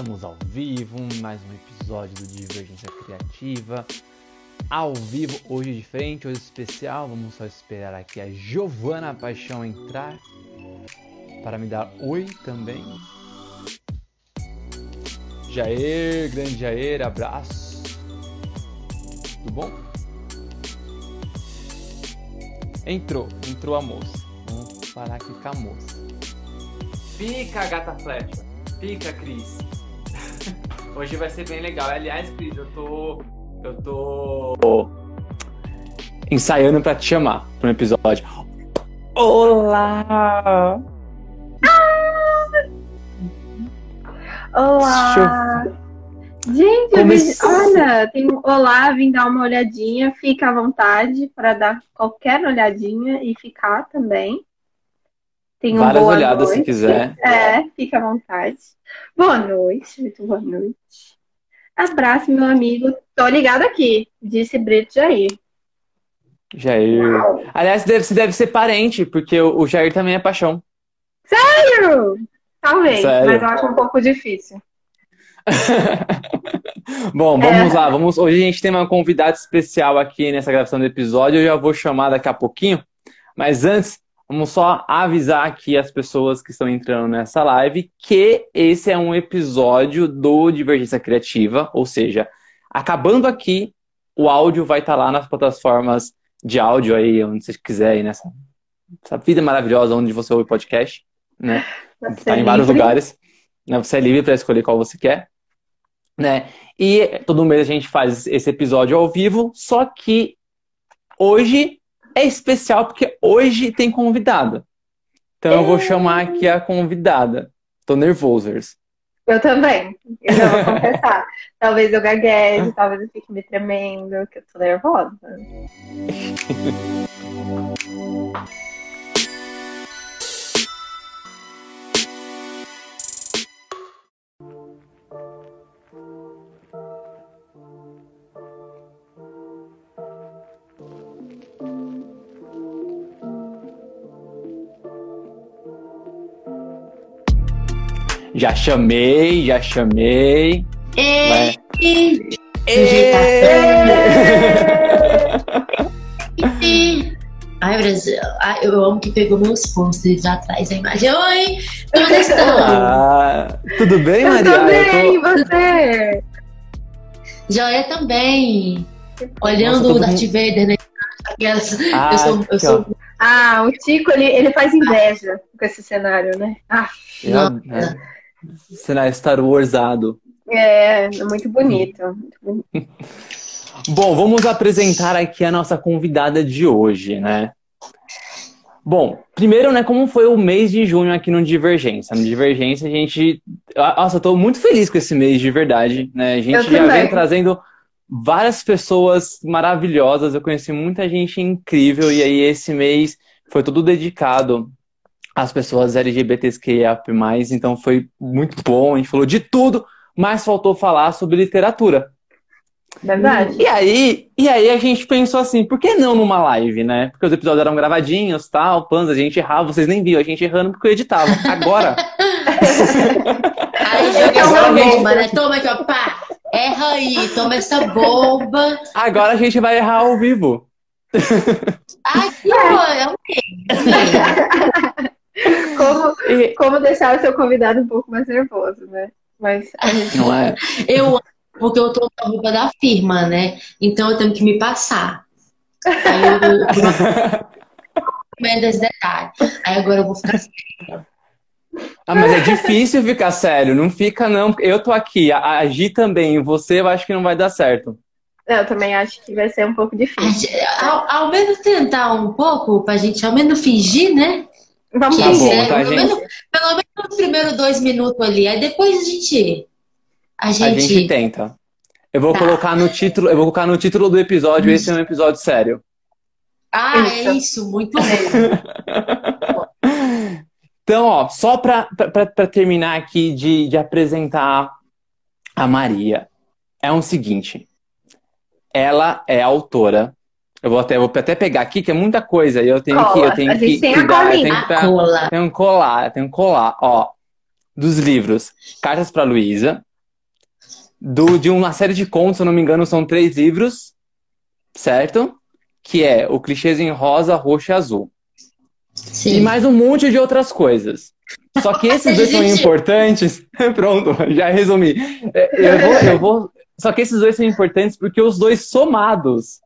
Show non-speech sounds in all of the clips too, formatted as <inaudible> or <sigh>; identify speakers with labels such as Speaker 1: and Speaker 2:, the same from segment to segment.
Speaker 1: Estamos ao vivo, mais um episódio do Divergência Criativa. Ao vivo, hoje diferente, hoje especial. Vamos só esperar aqui a Giovana Paixão entrar para me dar oi também. Jair, grande Jair, abraço. Tudo bom? Entrou, entrou a moça. Vamos parar aqui com a moça.
Speaker 2: Fica, gata flecha. Fica, Cris. Hoje vai ser bem legal. Aliás, Cris, eu tô. Eu tô.
Speaker 1: Ensaiando pra te chamar para um episódio. Olá!
Speaker 3: Olá! Gente, eu vim, olha, tem um olá, vim dar uma olhadinha, fica à vontade para dar qualquer olhadinha e ficar também.
Speaker 1: Tem um Várias olhadas noite. se quiser.
Speaker 3: É, fica à vontade. Boa noite, muito boa noite. Abraço, meu amigo. Tô ligado aqui, disse Brito Jair.
Speaker 1: Jair. Uau. Aliás, deve, deve ser parente, porque o, o Jair também é paixão.
Speaker 3: Sério? Talvez, Sério? mas eu acho um pouco difícil. <laughs>
Speaker 1: Bom, vamos é. lá. Vamos... Hoje a gente tem uma convidada especial aqui nessa gravação do episódio. Eu já vou chamar daqui a pouquinho. Mas antes, vamos só avisar aqui as pessoas que estão entrando nessa live que esse é um episódio do Divergência Criativa. Ou seja, acabando aqui, o áudio vai estar lá nas plataformas de áudio aí, onde você quiser, aí nessa essa vida maravilhosa onde você ouve podcast, né? <laughs> Está em vários lugares. Né? Você é livre para escolher qual você quer né? E todo mês a gente faz esse episódio ao vivo, só que hoje é especial porque hoje tem convidada. Então eu vou chamar aqui a convidada. Tô nervoso.
Speaker 3: Eu também. Eu já vou confessar. <laughs> talvez eu gagueje, talvez eu fique me tremendo, que eu tô nervosa. <laughs>
Speaker 1: Já chamei, já chamei.
Speaker 4: Ei, ei, ei. Ai, Brasil, Ai, eu amo que pegou meus posts atrás a imagem. Oi, como estão?
Speaker 1: Ah, tudo bem, Maria?
Speaker 3: Tudo bem, e tô... você?
Speaker 4: Joia também. Olhando Nossa, o Darth mundo... Vader, né?
Speaker 3: Ah, eu sou, eu sou... ah, o Tico, ele, ele faz inveja com esse cenário, né? Ah,
Speaker 1: Nossa. É. Será Star Warsado.
Speaker 3: É, muito bonito. Muito bonito. <laughs>
Speaker 1: Bom, vamos apresentar aqui a nossa convidada de hoje, né? Bom, primeiro, né, como foi o mês de junho aqui no Divergência? No Divergência, a gente. Nossa, eu tô muito feliz com esse mês, de verdade. Né? A gente eu já também. vem trazendo várias pessoas maravilhosas, eu conheci muita gente incrível, e aí esse mês foi todo dedicado as pessoas LGBTQIA+, então foi muito bom, a gente falou de tudo, mas faltou falar sobre literatura.
Speaker 3: Verdade.
Speaker 1: E aí, e aí a gente pensou assim, por que não numa live, né? Porque os episódios eram gravadinhos, tal, pans, a gente errava, vocês nem viam, a gente errando porque eu editava. Agora... <laughs>
Speaker 4: aí joga essa bomba, né? Toma aqui, ó, pá! Erra aí, toma essa bomba.
Speaker 1: Agora a gente vai errar ao vivo.
Speaker 4: Ai, que horror, <laughs> <laughs>
Speaker 3: como, e... como deixar o seu convidado um pouco mais nervoso, né? Mas a gente...
Speaker 1: Não é?
Speaker 4: Eu porque eu tô na roupa da firma, né? Então eu tenho que me passar. Aí eu, eu, <laughs> esse detalhe. Aí agora eu vou ficar séria.
Speaker 1: Ah, mas é difícil ficar sério. Não fica, não. Eu tô aqui, a Gi também. Você eu acho que não vai dar certo.
Speaker 3: Eu também acho que vai ser um pouco difícil.
Speaker 4: Ao, ao menos tentar um pouco, pra gente ao menos fingir, né?
Speaker 3: Vamos
Speaker 1: Tá bom,
Speaker 4: sério,
Speaker 1: tá,
Speaker 4: pelo,
Speaker 1: gente?
Speaker 4: menos, pelo menos os primeiros dois minutos ali. Aí depois a gente. A
Speaker 1: A
Speaker 4: gente.
Speaker 1: gente tenta. Eu vou
Speaker 4: Tá.
Speaker 1: colocar no título, eu vou colocar no título do episódio, esse é um episódio sério.
Speaker 4: Ah, é isso, muito bom. <laughs>
Speaker 1: Então, ó, só para terminar aqui de, de apresentar a Maria, é o seguinte: ela é autora. Eu vou até, vou até pegar aqui, que é muita coisa, e eu tenho que, eu
Speaker 3: Cola.
Speaker 1: tenho
Speaker 3: A gente
Speaker 1: que,
Speaker 3: tem
Speaker 1: que
Speaker 3: a colinha.
Speaker 4: cola.
Speaker 1: tenho que colar, tenho que colar, ó, dos livros Cartas para Luísa, do de uma série de contos, se eu não me engano, são três livros, certo? Que é o Clichês em Rosa, Roxo e Azul. E
Speaker 4: Sim.
Speaker 1: mais um monte de outras coisas. Só que esses <laughs> dois são importantes. <laughs> Pronto, já resumi. É, Eu vou, eu vou. Só que esses dois são importantes porque os dois somados.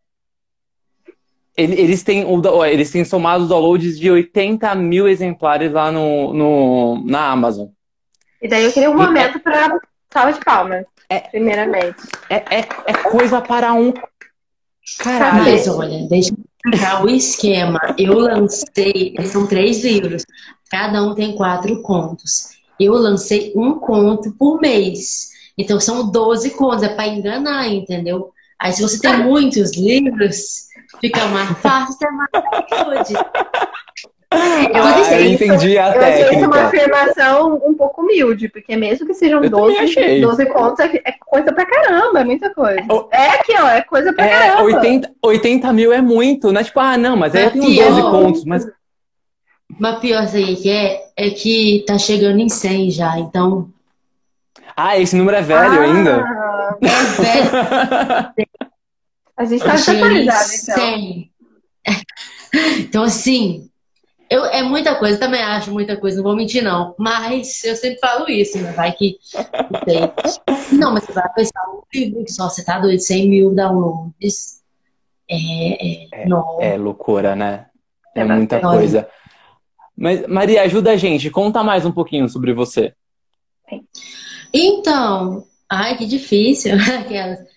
Speaker 1: Ele- Eles têm, eles têm somado downloads de 80 mil exemplares lá no, no, na Amazon.
Speaker 3: E daí eu queria um momento pra salva de palmas.
Speaker 1: É.
Speaker 3: Primeiramente.
Speaker 1: É, é, é coisa para um caralho.
Speaker 4: Mas olha, deixa eu explicar o esquema. Eu lancei, são três livros, cada um tem quatro contos. Eu lancei um conto por mês. Então são 12 contos, é para enganar, entendeu? Aí se você tem muitos livros, fica mais fácil ter mais download.
Speaker 3: Eu
Speaker 1: Ah,
Speaker 3: achei
Speaker 1: eu
Speaker 3: isso-
Speaker 1: entendi a
Speaker 3: Eu achei isso uma
Speaker 1: técnica.
Speaker 3: afirmação um pouco humilde, porque mesmo que sejam
Speaker 1: Eu também
Speaker 3: 12,
Speaker 1: achei.
Speaker 3: 12 contos, é, é coisa pra caramba, é muita coisa. É aqui, ó, é coisa pra
Speaker 1: É,
Speaker 3: caramba.
Speaker 1: 80, 80 mil é muito, né? Tipo, ah, não, mas aí eu tenho
Speaker 4: Pior.
Speaker 1: 12 contos, mas
Speaker 4: Mas pior aí que é, é que tá chegando em 100 já, então
Speaker 1: Ah, esse número é velho ainda?
Speaker 3: Ah,
Speaker 4: é velho. <laughs>
Speaker 3: a gente tá desatualizado,
Speaker 4: em
Speaker 3: então.
Speaker 4: 100. Então, assim, eu, é muita coisa, também acho muita coisa, não vou mentir, não. Mas eu sempre falo isso, né? Vai que. Não, mas você vai pensar um livro que só você tá doido, 100 mil downloads. É. é, não.
Speaker 1: É loucura, né? É,
Speaker 3: É
Speaker 1: muita
Speaker 4: bastante.
Speaker 1: coisa. Mas, Maria, ajuda a gente. Conta mais um pouquinho sobre você.
Speaker 4: Então, ai, que difícil. <laughs>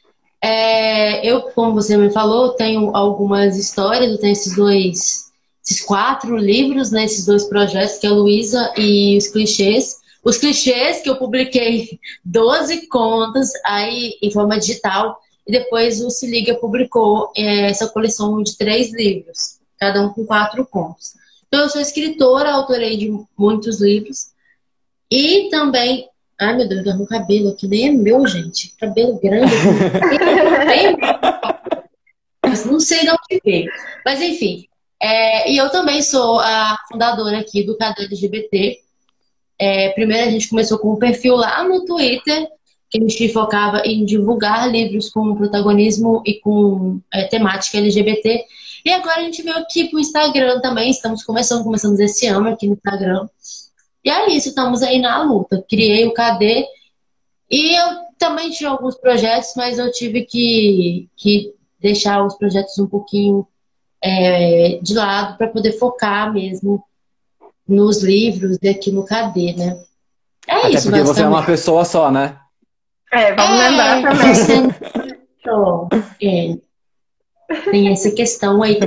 Speaker 4: É, eu, como você me falou, tenho algumas histórias, eu tenho esses dois, esses quatro livros, né, esses dois projetos, que é a Luísa e os clichês. Os clichês que eu publiquei <laughs> 12 contas aí em forma digital, e depois o Se Liga publicou é, essa coleção de três livros, cada um com quatro contos. Então, eu sou escritora, autorei de muitos livros, e também Ai, meu Deus, um cabelo aqui nem é meu, gente. Cabelo grande. Mas não sei de onde veio. Mas enfim. é, e eu também sou a fundadora aqui do Cadê LGBT. É, primeiro a gente começou com um perfil lá no Twitter, que a gente focava em divulgar livros com protagonismo e com é, temática LGBT. E agora a gente veio aqui pro Instagram também. Estamos começando, começamos esse ano aqui no Instagram. E é isso, estamos aí na luta. Criei o KD e eu também tinha alguns projetos, mas eu tive que, que deixar os projetos um pouquinho é, de lado para poder focar mesmo nos livros e aqui no KD, né? É
Speaker 1: Até
Speaker 4: isso,
Speaker 1: porque você é uma pessoa só, né?
Speaker 3: É, vamos
Speaker 4: É,
Speaker 3: lembrar também.
Speaker 4: Então, é, tem essa questão aí.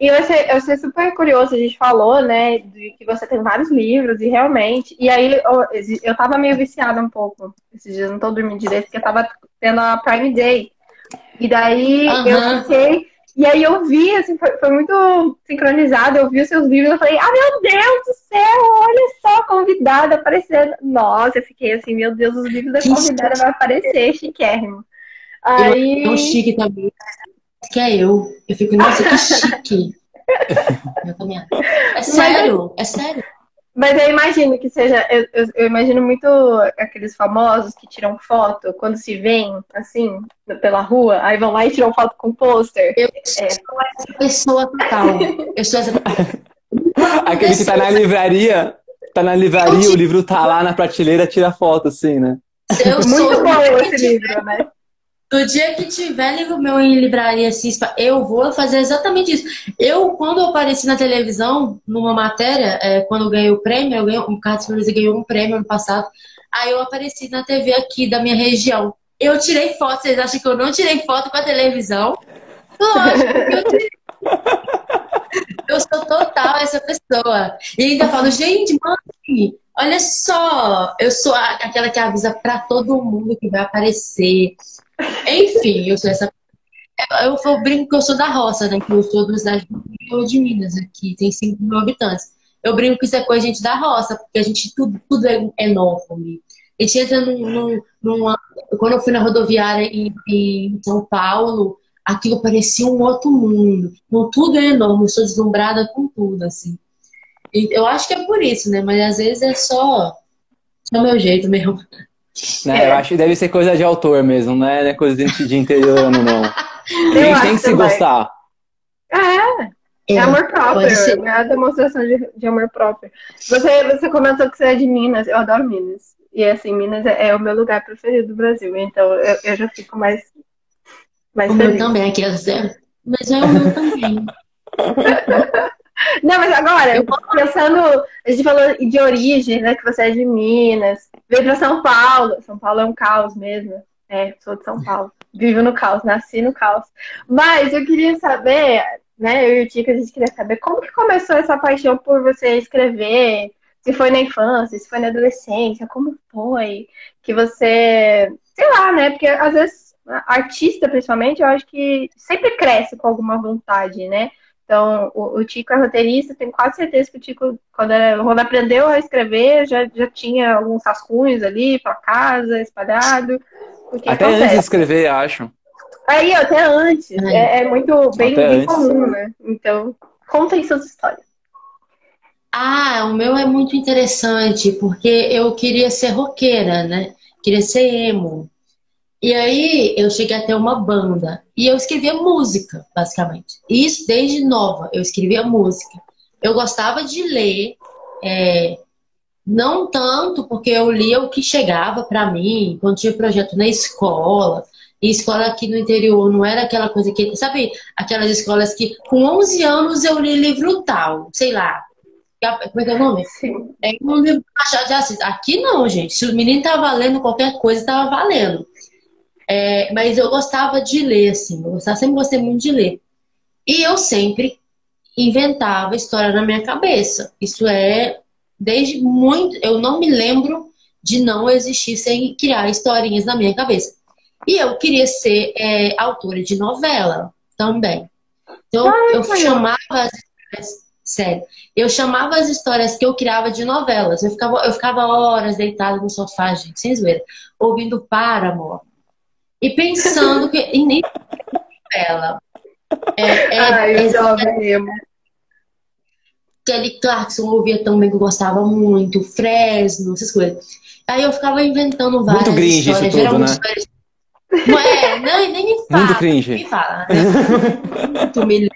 Speaker 3: E eu achei, eu achei super curioso, a gente falou, né, de que você tem vários livros, e realmente. E aí eu, eu tava meio viciada um pouco. Esses dias eu não tô dormindo direito, porque eu tava tendo a Prime Day. E daí
Speaker 4: Aham.
Speaker 3: eu fiquei. E aí eu vi, assim, foi, foi muito sincronizado, eu vi os seus livros, eu falei, ah, meu Deus do céu, olha só, convidada aparecendo. Nossa, eu fiquei assim, meu Deus, os livros da convidada vai aparecer, chiquérrimo.
Speaker 4: Eu
Speaker 3: Aí.
Speaker 4: É um chique também. Que é eu. Eu fico, nossa, que chique. <laughs> Eu também acho. É sério, é sério.
Speaker 3: Mas eu imagino que seja. Eu, eu, eu imagino muito aqueles famosos que tiram foto quando se veem, assim, pela rua, aí vão lá e tiram foto com pôster.
Speaker 4: Eu sou essa pessoa total. Eu sou essa <laughs>
Speaker 1: Aquele que tá na livraria, tá na livraria, o livro tá lá na prateleira, tira foto, assim, né?
Speaker 4: Eu sou
Speaker 3: Muito bom esse livro, né?
Speaker 4: Do dia que tiver livro meu em livraria Cispa, eu vou fazer exatamente isso. Eu, quando eu apareci na televisão, numa matéria, é, quando eu ganhei o prêmio, eu ganhei, o Carlos Flores ganhou um prêmio ano passado, aí eu apareci na TV aqui da minha região. Eu tirei foto, vocês acham que eu não tirei foto com a televisão? Lógico que eu tirei <laughs> Eu sou total essa pessoa. E ainda falo, gente, mãe, olha só, eu sou aquela que avisa para todo mundo que vai aparecer. Enfim, eu sou essa. Eu, eu brinco que eu sou da roça, né? Que eu sou da cidade de Minas, aqui, tem 5 mil habitantes. Eu brinco que isso é coisa gente da roça, porque a gente tudo, tudo é, é novo. A gente entra num, num, numa. Quando eu fui na rodoviária em, em São Paulo, aquilo parecia um outro mundo. Então, tudo é enorme, eu sou deslumbrada com tudo, assim. E eu acho que é por isso, né? Mas às vezes é só, só meu jeito mesmo.
Speaker 1: Né, é. Eu acho que deve ser coisa de autor mesmo, não é, coisa de, interiorano, não. <laughs> a gente tem que se gostar.
Speaker 3: É, é amor próprio, é a demonstração de, de, amor próprio. Você, você comentou que você é de Minas, eu adoro Minas. E assim, Minas é, é o meu lugar preferido do Brasil, então eu, eu já fico mais
Speaker 4: mas o meu também, aqui é zero. Mas é o meu também. <laughs>
Speaker 3: Não, mas agora, eu... pensando, a gente falou de origem, né? Que você é de Minas, veio para São Paulo. São Paulo é um caos mesmo. É, sou de São Paulo. Vivo no caos, nasci no caos. Mas eu queria saber, né? Eu e o Tico, a gente queria saber como que começou essa paixão por você escrever. Se foi na infância, se foi na adolescência, como foi que você, sei lá, né? Porque às vezes artista, principalmente, eu acho que sempre cresce com alguma vontade, né? Então, o, o Tico é roteirista, tenho quase certeza que o Tico, quando, era, quando aprendeu a escrever, já, já tinha alguns rascunhos ali para casa, espalhado.
Speaker 1: Até acontece. antes de escrever, acho.
Speaker 3: Aí, até antes. É, é muito bem, bem comum, né? Então, contem suas histórias.
Speaker 4: Ah, o meu é muito interessante, porque eu queria ser roqueira, né? Queria ser emo. E aí eu cheguei a ter uma banda e eu escrevia música, basicamente. Isso desde nova, eu escrevia música. Eu gostava de ler, é, não tanto porque eu lia o que chegava para mim, quando tinha projeto na escola. E escola aqui no interior não era aquela coisa que, sabe, aquelas escolas que com 11 anos eu li livro tal, sei lá. Como é que é o nome? Sim. É um livro de Assis. Aqui não, gente. Se o menino tá valendo qualquer coisa, tava valendo. É, mas eu gostava de ler, assim, eu gostava, sempre gostei muito de ler. E eu sempre inventava história na minha cabeça. Isso é desde muito. Eu não me lembro de não existir sem criar historinhas na minha cabeça. E eu queria ser é, autora de novela também. Então Ai, eu chamava as histórias. Sério, eu chamava as histórias que eu criava de novelas. Eu ficava, eu ficava horas deitada no sofá, gente, sem zoeira, ouvindo Paramore, e pensando que. E nem ela.
Speaker 3: É, é, Ai, é, jovem emo.
Speaker 4: Kelly Clarkson ouvia também que eu gostava muito, Fresno, essas coisas. Aí eu ficava inventando várias
Speaker 1: muito cringe
Speaker 4: histórias.
Speaker 1: Isso tudo, né?
Speaker 4: Histórias... Não é, não, nem me fala.
Speaker 1: Muito cringe.
Speaker 4: Me fala, né? Muito me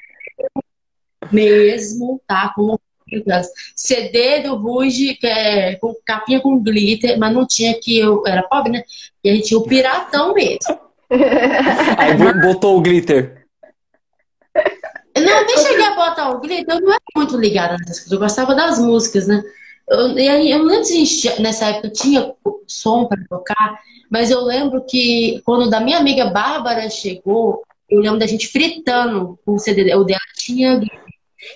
Speaker 4: mesmo, tá? Com CD do Ruge, que é com capinha com glitter, mas não tinha que eu era pobre, né? E a gente tinha o piratão mesmo.
Speaker 1: Aí botou o glitter.
Speaker 4: Não, nem cheguei a botar o glitter, eu não era muito ligada nessas coisas, eu gostava das músicas, né? Eu, e aí, eu não lembro se nessa época tinha som para tocar, mas eu lembro que quando da minha amiga Bárbara chegou, eu lembro da gente fritando o CD, o dela tinha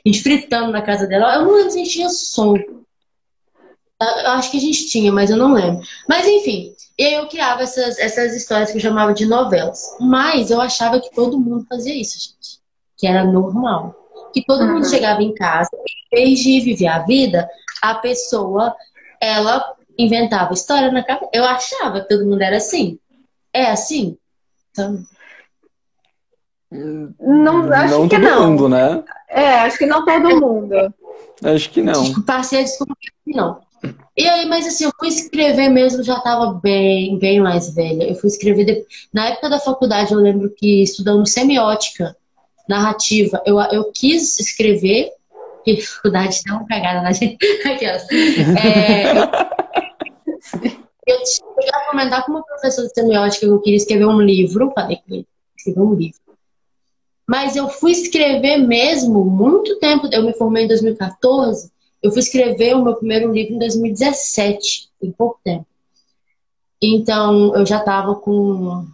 Speaker 4: a gente fritando na casa dela. Eu não lembro se a gente tinha som. Eu acho que a gente tinha, mas eu não lembro. Mas enfim, eu criava essas, essas histórias que eu chamava de novelas. Mas eu achava que todo mundo fazia isso, gente. Que era normal. Que todo uhum. mundo chegava em casa, em vez de viver a vida, a pessoa, ela inventava história na cabeça. Eu achava que todo mundo era assim. É assim? Então,
Speaker 3: não, acho
Speaker 1: não
Speaker 3: que
Speaker 1: todo
Speaker 3: não.
Speaker 1: mundo, né?
Speaker 3: É, acho que não todo mundo.
Speaker 1: Acho que não.
Speaker 4: Passei a descobrir que não. E aí, mas assim, eu fui escrever mesmo, já estava bem, bem mais velha. Eu fui escrever. De... Na época da faculdade, eu lembro que estudando semiótica, narrativa, eu, eu quis escrever, que faculdade dá uma cagada na gente. <laughs> Aquelas. É, eu, eu cheguei a comentar com uma professora de semiótica que eu queria escrever um livro. Falei que escrever um livro. Mas eu fui escrever mesmo muito tempo. Eu me formei em 2014. Eu fui escrever o meu primeiro livro em 2017, em pouco tempo. Então, eu já estava com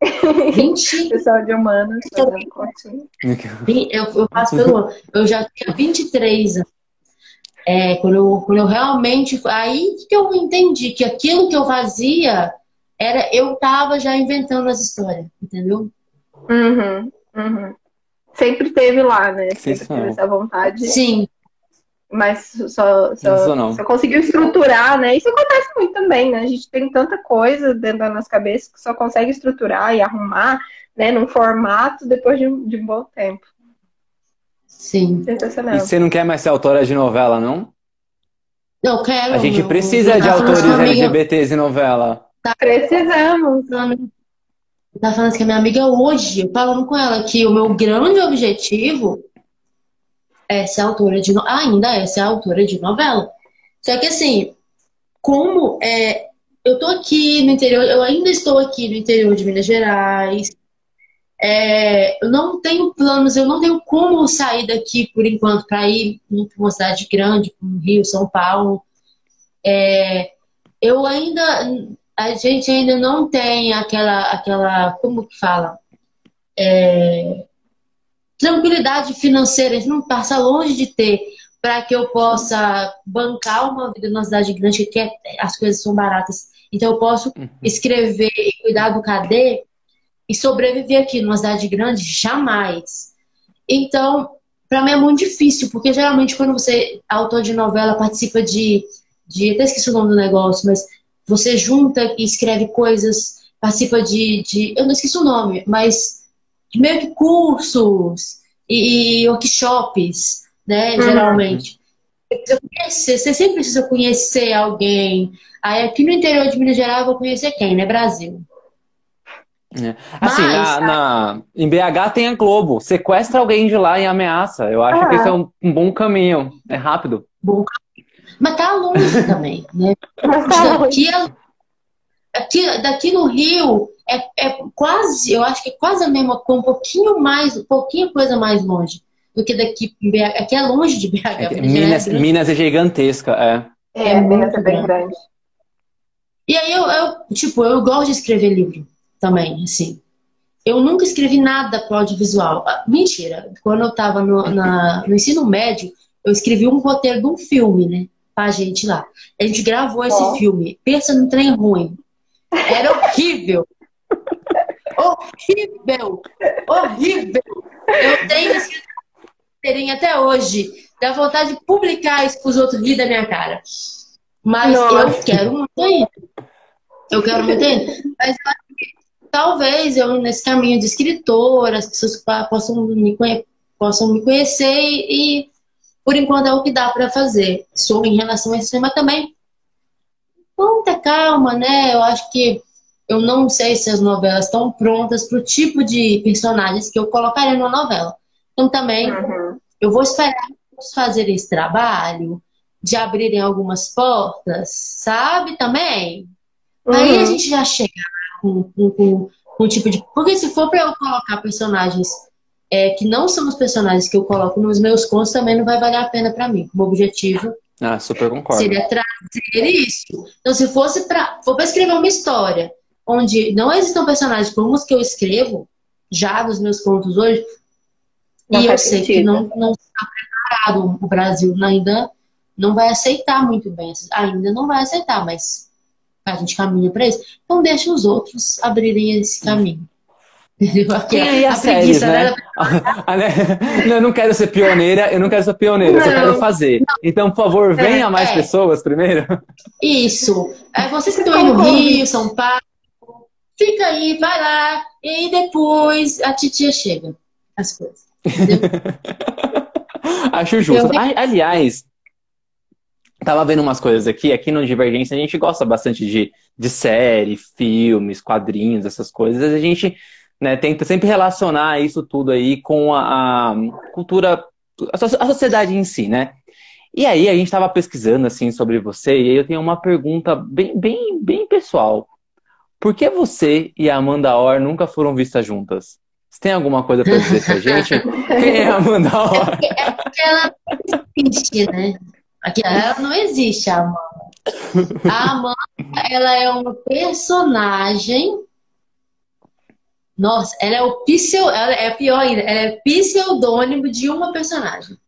Speaker 4: <laughs> 20.
Speaker 3: Pessoal de <laughs> fazendo continho.
Speaker 4: Eu, eu passo pelo ano. Eu já tinha 23 anos. É, quando, eu, quando eu realmente. Aí que eu entendi que aquilo que eu fazia era. Eu tava já inventando as histórias, entendeu?
Speaker 3: Uhum, uhum. Sempre teve lá, né? Sempre teve essa vontade.
Speaker 4: Sim.
Speaker 3: Mas só, só,
Speaker 1: não.
Speaker 3: só conseguiu estruturar, né? Isso acontece muito também, né? A gente tem tanta coisa dentro da nossa cabeça que só consegue estruturar e arrumar, né? Num formato depois de um, de um bom tempo.
Speaker 4: Sim.
Speaker 3: Sensacional.
Speaker 1: E você não quer mais ser autora de novela, não?
Speaker 4: Eu quero.
Speaker 1: A gente precisa
Speaker 4: eu
Speaker 1: de
Speaker 4: falando
Speaker 1: autores
Speaker 4: uma amiga-
Speaker 1: LGBTs em novela.
Speaker 3: Precisamos.
Speaker 4: Tá falando que a minha amiga hoje, eu falando com ela que o meu grande objetivo é ser autora de ainda é ser autora de novela. Só que assim, como é, eu tô aqui no interior, eu ainda estou aqui no interior de Minas Gerais. é, eu não tenho planos, eu não tenho como sair daqui por enquanto para ir para uma cidade grande, como Rio, São Paulo. É, eu ainda a gente ainda não tem aquela, aquela, como que fala? É, tranquilidade financeira, a gente não passa longe de ter para que eu possa bancar uma vida numa cidade grande que é- as coisas são baratas. Então eu posso
Speaker 1: Uhum.
Speaker 4: escrever e cuidar do cadê e sobreviver aqui numa cidade grande? Jamais. Então, para mim é muito difícil, porque geralmente quando você, é autor de novela, participa de, de até esqueci o nome do negócio, mas você junta e escreve coisas, participa de, de eu não esqueci o nome, mas meio que cursos e, e workshops, né,
Speaker 3: Uhum.
Speaker 4: geralmente. Você precisa conhecer, você sempre precisa conhecer alguém. Aí aqui no interior de Minas Gerais eu vou conhecer quem, né? Brasil.
Speaker 1: Assim,
Speaker 4: Mas-
Speaker 1: na, na- em BH tem a Globo. Sequestra alguém de lá e ameaça. Eu acho
Speaker 3: Ah.
Speaker 1: que isso é um, um bom caminho. É rápido.
Speaker 4: Bom, mas tá longe também, né?
Speaker 3: Mas <laughs> tá longe.
Speaker 4: Daqui, a- aqui, daqui no Rio é, é quase, eu acho que é quase a mesma coisa, um pouquinho mais, um pouquinho coisa mais longe do que daqui BH. Aqui é longe de BH.
Speaker 1: É
Speaker 4: Minas Gerais é
Speaker 1: Minas,
Speaker 4: grande.
Speaker 1: Minas é gigantesca, é.
Speaker 3: É,
Speaker 4: É
Speaker 3: Minas é
Speaker 4: muito
Speaker 3: bem grande.
Speaker 4: E aí eu, eu, tipo, eu gosto de escrever livro também, assim. Eu nunca escrevi nada para audiovisual. Ah, Mentira. Quando eu tava no, na- no ensino médio, eu escrevi um roteiro de um filme, né? Pra gente lá. A gente gravou esse
Speaker 3: Ó.
Speaker 4: filme. Pensa no trem ruim. Era horrível. <laughs> horrível. Horrível. Eu tenho esse roteirinho até hoje. Dá vontade de publicar isso pros outros rir da minha cara. Mas eu
Speaker 3: Nossa.
Speaker 4: quero muito ainda. Eu quero muito ainda. Mas eu acho que talvez eu, nesse caminho de escritora, as pessoas possam me, conhe- possam me conhecer e, por enquanto, é o que dá para fazer. Sou em relação a isso, mas também vamos ter calma, né? Eu acho que eu não sei se as novelas estão prontas para o tipo de personagens que eu colocaria numa novela. Então, também,
Speaker 3: Uhum.
Speaker 4: eu vou esperar eles fazerem esse trabalho, de abrirem algumas portas, sabe? Também. Aí a
Speaker 3: Uhum.
Speaker 4: gente já chega com, com, com, com um tipo de. Porque se for para eu colocar personagens é, que não são os personagens que eu coloco nos meus contos, também não vai valer a pena para mim. Como objetivo
Speaker 1: Ah, super concordo.
Speaker 4: seria trazer isso. Então, se fosse para. For para escrever uma história onde não existam personagens como os que eu escrevo, já nos meus contos hoje,
Speaker 3: Não
Speaker 4: e eu sei que
Speaker 3: sentido.
Speaker 4: não, não está preparado, o Brasil ainda não vai aceitar muito bem, ainda não vai aceitar, mas a gente caminha para isso. Então deixa os outros abrirem esse caminho. Aqui,
Speaker 1: Tem aí
Speaker 4: a
Speaker 1: séries,
Speaker 4: preguiça,
Speaker 1: né? Ah, <laughs> né? Não, eu não quero ser pioneira, eu não quero ser pioneira, eu só
Speaker 4: Não.
Speaker 1: quero fazer. Então, por favor, venha mais
Speaker 4: é.
Speaker 1: pessoas primeiro.
Speaker 4: Isso. É, vocês que estão aí no Rio, São Paulo, fica aí, vai lá, e depois a titia chega. As coisas. <laughs>
Speaker 1: Acho justo.
Speaker 4: Eu-
Speaker 1: Aliás, tava vendo umas coisas aqui. Aqui no Divergência a gente gosta bastante de, de série, filmes, quadrinhos, essas coisas. A gente né, tenta sempre relacionar isso tudo aí com a, a cultura, a, so- a sociedade em si, né? E aí a gente estava pesquisando assim sobre você e aí eu tenho uma pergunta bem, bem, bem pessoal. Por que você e a Amanda Orr nunca foram vistas juntas? Você tem alguma coisa para dizer pra gente? <laughs> Quem é a Amanda Orr?
Speaker 4: Porque ela não existe, né? Aqui, ela não existe, a Amanda. A Amanda, ela é uma personagem Nossa, ela é o pseu, ela é pior ainda, ela é pseudônimo de uma personagem.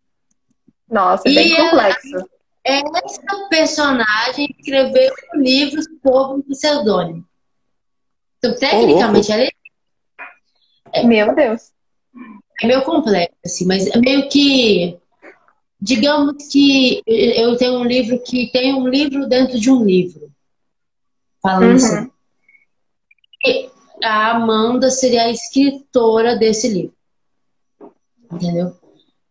Speaker 3: Nossa, é bem
Speaker 4: E ela-
Speaker 3: complexo.
Speaker 4: Essa personagem escreveu um livro sob um pseudônimo. Então, tecnicamente, ela é
Speaker 3: Meu Deus.
Speaker 4: é meio complexo, assim, mas é meio que. Digamos que eu tenho um livro que tem um livro dentro de um livro. Falando
Speaker 3: Uhum.
Speaker 4: assim. E a Amanda seria a escritora desse livro. Entendeu?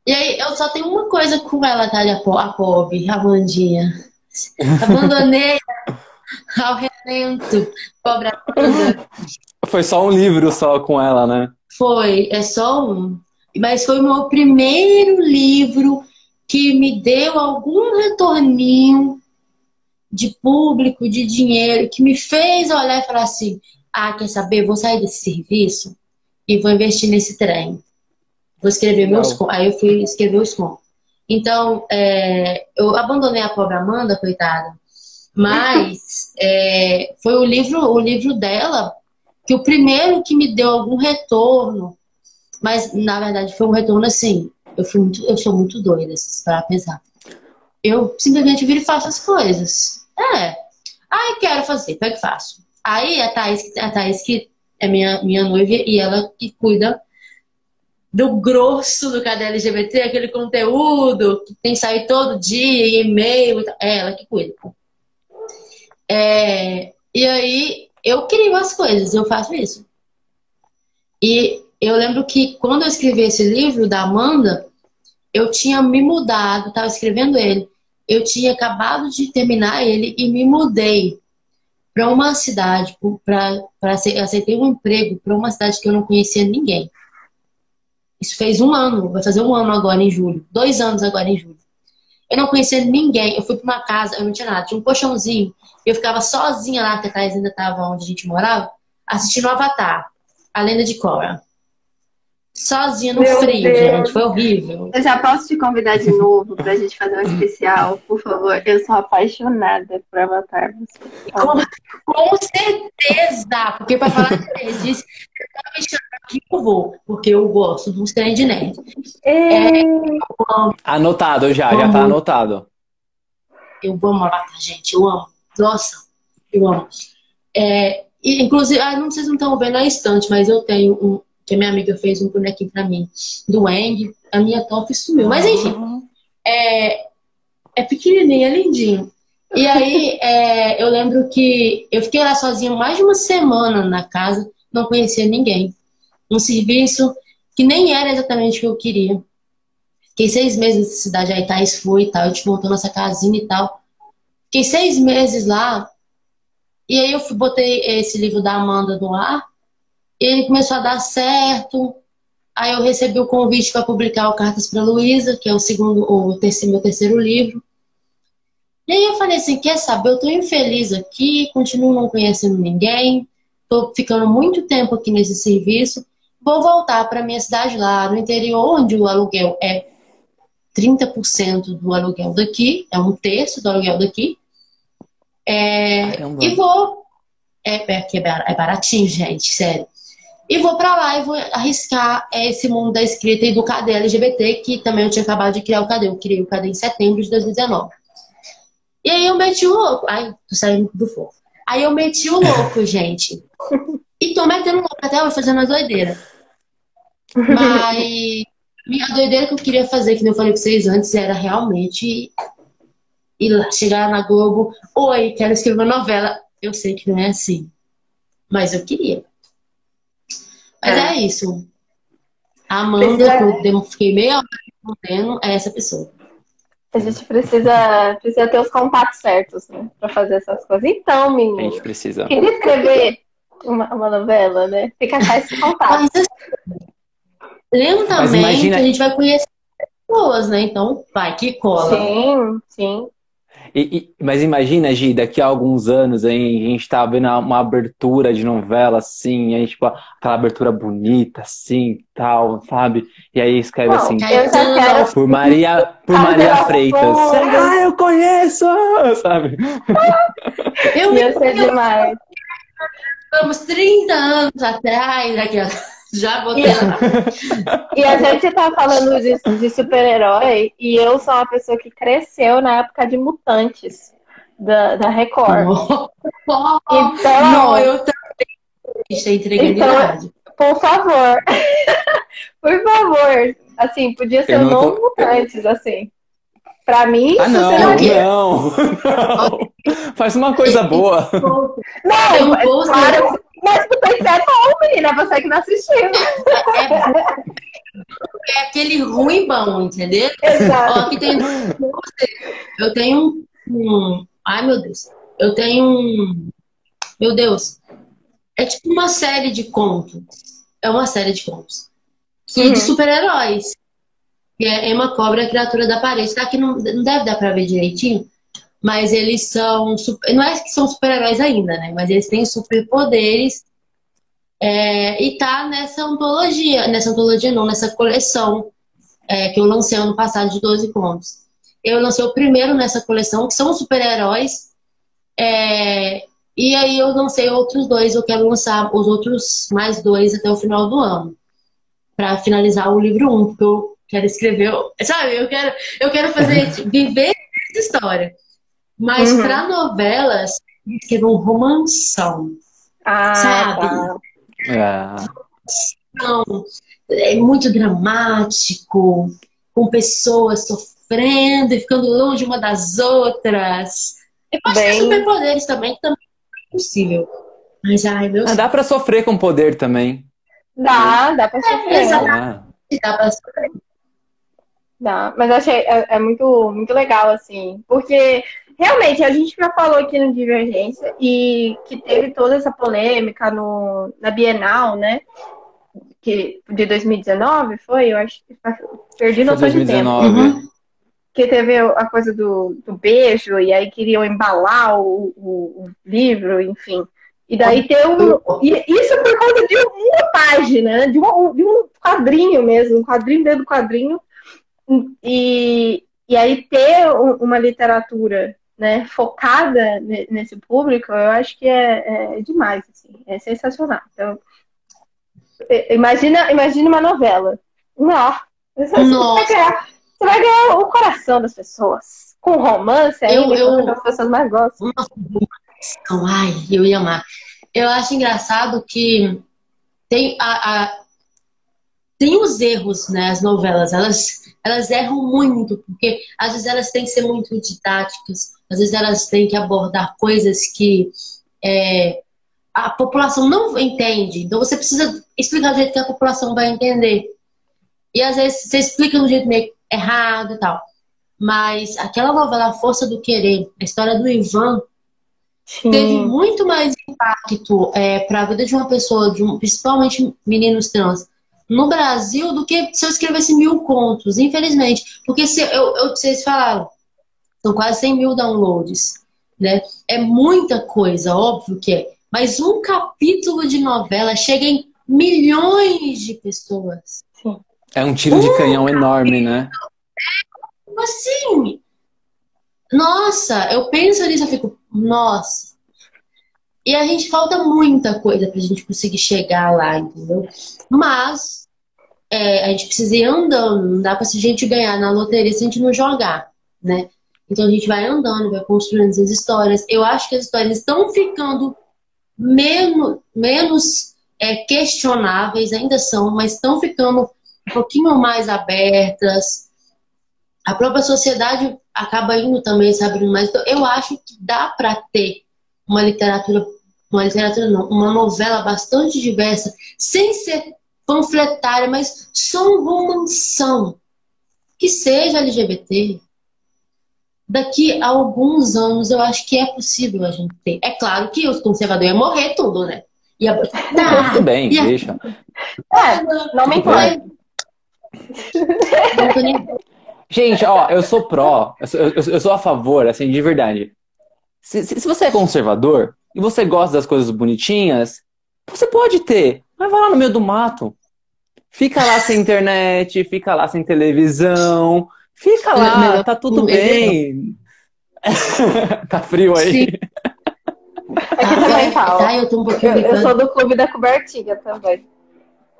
Speaker 4: E aí, eu só tenho uma coisa com ela, tá? A po- a pobre, a Amandinha. Abandonei <laughs> ao relento. Pobre Amanda.
Speaker 1: Foi só um livro só com ela, né?
Speaker 4: Foi, é só um. Mas foi o meu primeiro livro que me deu algum retorninho de público, de dinheiro, que me fez olhar e falar assim: ah, quer saber? Vou sair desse serviço e vou investir nesse trem. Vou escrever meus
Speaker 1: Legal.
Speaker 4: contos. Aí eu fui escrever os contos. Então, é, eu abandonei a pobre Amanda, coitada. Mas <laughs> é, foi o livro, o livro dela que o primeiro que me deu algum retorno, mas na verdade foi um retorno assim, eu fui muito, eu sou muito doida, para pensar. Eu simplesmente viro e faço as coisas. É. Ai, quero fazer, pego e faço. Aí a Thaís, a Thaís que é minha, minha noiva e ela que cuida do grosso do Cadê LGBT, aquele conteúdo que tem que sair todo dia, e-mail, tal. é ela que cuida. É, e aí eu crio as coisas, eu faço isso. E eu lembro que quando eu escrevi esse livro da Amanda, eu tinha me mudado, estava escrevendo ele. Eu tinha acabado de terminar ele e me mudei para uma cidade, para aceitei um emprego para uma cidade que eu não conhecia ninguém. Isso fez um ano, vai fazer um ano agora em julho, dois anos agora em julho. Eu não conhecia ninguém, eu fui para uma casa, eu não tinha nada, tinha um colchãozinho, eu ficava sozinha lá, que a Thais ainda estava onde a gente morava, assistindo Avatar, a lenda de Korra. Sozinha no
Speaker 3: Meu
Speaker 4: frio,
Speaker 3: Deus.
Speaker 4: gente, foi horrível.
Speaker 3: Eu já posso te convidar de novo pra gente fazer um especial, por favor. Eu sou apaixonada por Avatar.
Speaker 4: Com, com certeza, porque para falar <laughs> de nerdice, eu tava me chamando aqui eu vou, porque eu gosto dos trem de nerd.
Speaker 3: É...
Speaker 1: Anotado já, já tá anotado.
Speaker 4: Eu amo Avatar, gente, eu amo. Nossa, eu amo. É, inclusive, ah, não sei se vocês não estão vendo a estante, mas eu tenho um, que a minha amiga fez um bonequinho pra mim, do Eng, a minha top sumiu. Mas enfim, é, é pequenininho, é lindinho. E aí, <laughs> é, eu lembro que eu fiquei lá sozinha mais de uma semana na casa, não conhecia ninguém. Um serviço que nem era exatamente o que eu queria. Fiquei seis meses nessa cidade, aí Thais foi e tal, a gente montou nossa casinha e tal. Fiquei seis meses lá, e aí eu botei esse livro da Amanda no ar, e ele começou a dar certo. Aí eu recebi o convite para publicar o Cartas para Luísa, que é o segundo, o terceiro, meu terceiro livro. E aí eu falei assim, quer saber, eu tô infeliz aqui, continuo não conhecendo ninguém, tô ficando muito tempo aqui nesse serviço, vou voltar para minha cidade lá no interior, onde o aluguel é 30% do aluguel daqui, é um terço do aluguel daqui. É, e vou. É, é, é é baratinho, gente, sério. E vou pra lá e vou arriscar esse mundo da escrita e do KD LGBT, que também eu tinha acabado de criar o KD. Eu criei o KD em setembro de 2019. E aí eu meti o louco. Ai, tô saindo do fogo. Aí eu meti o louco, <laughs> gente. E tô metendo louco até hoje, fazendo as doideiras. Mas minha doideira que eu queria fazer, que eu falei pra vocês antes, era realmente ir lá, chegar na Globo. Oi, quero escrever uma novela. Eu sei que não é assim. Mas eu queria. Mas é,
Speaker 3: É.
Speaker 4: isso. A Amanda,
Speaker 3: Precisa-
Speaker 4: que eu fiquei meia hora respondendo, é essa pessoa.
Speaker 3: A gente precisa, precisa ter os contatos certos, né? Pra fazer essas coisas. Então,
Speaker 1: A
Speaker 3: menino,
Speaker 1: gente precisa.
Speaker 3: queria escrever uma, uma novela, né? Tem que achar esse contato.
Speaker 4: Mas lentamente
Speaker 1: imagina-
Speaker 4: a gente vai conhecer pessoas, né? Então, vai que cola.
Speaker 3: Sim, sim.
Speaker 1: E- e- mas imagina, Gi, daqui a alguns anos aí, a gente tá vendo uma abertura de novela assim, aí, tipo, aquela abertura bonita, assim, tal, sabe? E aí escreve
Speaker 3: Não,
Speaker 1: assim,
Speaker 3: eu já quero.
Speaker 1: por Maria, por Maria Freitas. Ah, eu conheço! <laughs> Sabe?
Speaker 4: Eu
Speaker 3: Ia ser demais.
Speaker 4: Vamos 30 anos atrás, aqui, ó. Já botei. <laughs>
Speaker 3: E a gente tá falando de, de super-herói e eu sou uma pessoa que cresceu na época de mutantes da, da Record.
Speaker 4: então, não, eu também. Isso é então,
Speaker 3: por favor. <laughs> por favor. Assim, podia ser um novo mutantes, assim. Pra mim,
Speaker 1: ah, não, não, <laughs> não. Faz uma coisa boa.
Speaker 3: Não, é claro, mas você é bom, menina, você que não assistiu.
Speaker 4: É, é aquele ruim bom, entendeu?
Speaker 3: Exato.
Speaker 4: Ó, aqui tem... Eu tenho um. Ai, meu Deus. Eu tenho um. Meu Deus. É tipo uma série de contos. É uma série de contos. Que uhum. é de uhum. super-heróis. Que é Emma Cobra, a criatura da parede. Tá aqui, não, não deve dar pra ver direitinho mas eles são. Não é que são super-heróis ainda, né? Mas eles têm superpoderes. É, e tá nessa antologia, nessa antologia não, nessa coleção é, que eu lancei ano passado de 12 contos. Eu lancei o primeiro nessa coleção, que são super-heróis. É, e aí eu lancei outros dois, eu quero lançar os outros mais dois até o final do ano. para finalizar o livro 1, um, porque eu quero escrever, sabe, eu quero, eu quero fazer, <laughs> viver essa história. Mas uhum. para novelas, escrevam romanção. Ah, sabe? Tá. É. é muito dramático, com pessoas sofrendo e ficando longe uma das outras. Eu acho Bem... que superpoderes também, também é possível. Mas, ai, meu
Speaker 1: ah, Dá pra sofrer com poder também.
Speaker 3: Dá, dá pra sofrer. É,
Speaker 4: exatamente. Dá pra sofrer.
Speaker 3: Dá, mas achei é, é, muito, muito legal, assim, porque realmente a gente já falou aqui no Divergência e que teve toda essa polêmica no, na Bienal, né? Que, de 2019, foi? Eu acho que perdi noção de tempo. Uhum. Que teve a coisa do, do beijo, e aí queriam embalar o, o, o livro, enfim. E daí tem um. Isso por conta de uma página, de um, de um quadrinho mesmo, um quadrinho dentro do quadrinho e, e aí ter uma literatura né, focada nesse público, eu acho que é, é demais, assim, é sensacional. Então, imagina, imagina uma novela. Não, você, vai ganhar, você vai ganhar o coração das pessoas. Com romance eu, eu, as pessoas mais gostam.
Speaker 4: Ai, eu ia amar. Eu acho engraçado que tem a, a tem os erros, né? As novelas, elas, elas erram muito, porque às vezes elas têm que ser muito didáticas, às vezes elas têm que abordar coisas que é, a população não entende. Então você precisa explicar do jeito que a população vai entender. E às vezes você explica do jeito meio errado e tal. Mas aquela novela A Força do Querer, a história do Ivan, Sim. teve muito mais impacto é, para a vida de uma pessoa, de um, principalmente meninos trans, no Brasil do que se eu escrevesse mil contos, infelizmente. Porque se eu, eu, vocês falaram, são quase 100 mil downloads, né? É muita coisa, óbvio que é. Mas um capítulo de novela chega em milhões de pessoas.
Speaker 1: É um tiro um de canhão capítulo, enorme, né?
Speaker 4: É, assim, nossa, eu penso nisso, eu fico, nossa. E a gente falta muita coisa pra gente conseguir chegar lá, entendeu? Mas é, a gente precisa ir andando, não dá pra a gente ganhar na loteria se a gente não jogar, né? Então a gente vai andando, vai construindo essas histórias. Eu acho que as histórias estão ficando menos, menos é, questionáveis, ainda são, mas estão ficando um pouquinho mais abertas. A própria sociedade acaba indo também se abrindo mais. Então, eu acho que dá para ter uma literatura, uma literatura não, uma novela bastante diversa, sem ser panfletária, mas só um romanção que seja LGBT. Daqui a alguns anos eu acho que é possível a gente ter. É claro que os conservadores iam morrer tudo, né?
Speaker 1: Ia... Ah, tudo bem, ia... deixa.
Speaker 3: É, não me importa. <laughs>
Speaker 1: Gente, ó, eu sou pró, eu sou, eu, eu sou a favor, assim, de verdade. Se, se, se, você é conservador e você gosta das coisas bonitinhas, você pode ter. Mas vai lá no meio do mato. Fica lá sem internet, fica lá sem televisão, fica lá, melhor, tá tudo bem. <laughs> tá frio aí.
Speaker 3: Aqui também tá.
Speaker 4: Tá, eu tô um pouquinho
Speaker 3: Eu, eu sou do clube da cobertinha também.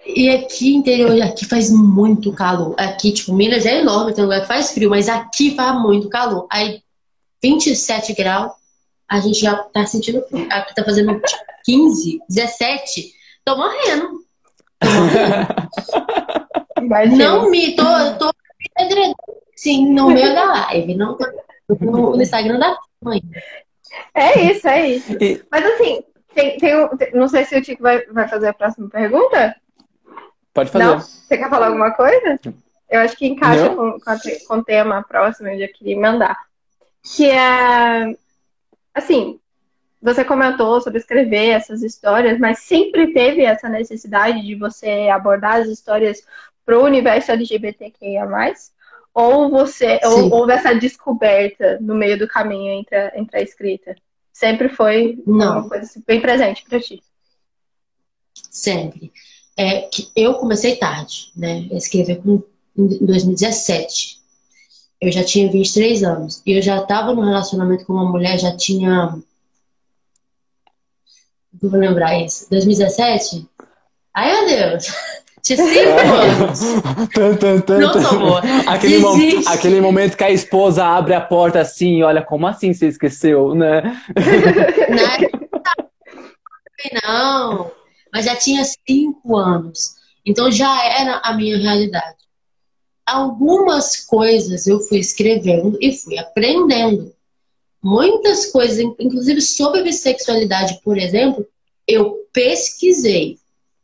Speaker 4: E aqui interior, aqui faz muito calor. Aqui, tipo, Minas é enorme, tem lugar que faz frio, mas aqui faz muito calor. Aí, 27 graus, a gente já tá sentindo frio. Aqui tá fazendo tipo, 15, 17. Tô morrendo. <laughs>
Speaker 3: Imagina.
Speaker 4: Não me, tô, tô sim, no meio da live, não no, no Instagram da mãe.
Speaker 3: É isso, é isso. Mas assim, tem, tem tem- não sei se o Tico vai, vai fazer a próxima pergunta.
Speaker 1: Pode fazer.
Speaker 3: Não? Você quer falar alguma coisa? Eu acho que encaixa com, com, a com o tema próximo, eu já queria mandar. Que é, assim, você comentou sobre escrever essas histórias, mas sempre teve essa necessidade de você abordar as histórias para o universo LGBTQIA+. Ou você ou, houve essa descoberta no meio do caminho entre a, entre a escrita? Sempre foi
Speaker 4: Não.
Speaker 3: uma coisa assim, bem presente para ti.
Speaker 4: Sempre. É que eu comecei tarde, né? A escrever com, em 2017. Eu já tinha 23 anos. E eu já estava num relacionamento com uma mulher, já tinha. Não vou lembrar isso. 2017? Ai, meu Deus! <laughs> Tinha 5 anos. Não boa.
Speaker 1: Aquele, aquele momento que a esposa abre a porta assim, olha, como assim você esqueceu, né? <laughs>
Speaker 4: né? <laughs> Não, mas já tinha cinco anos. Então já era a minha realidade. Algumas coisas eu fui escrevendo e fui aprendendo. Muitas coisas, in- inclusive sobre bissexualidade, por exemplo, eu pesquisei.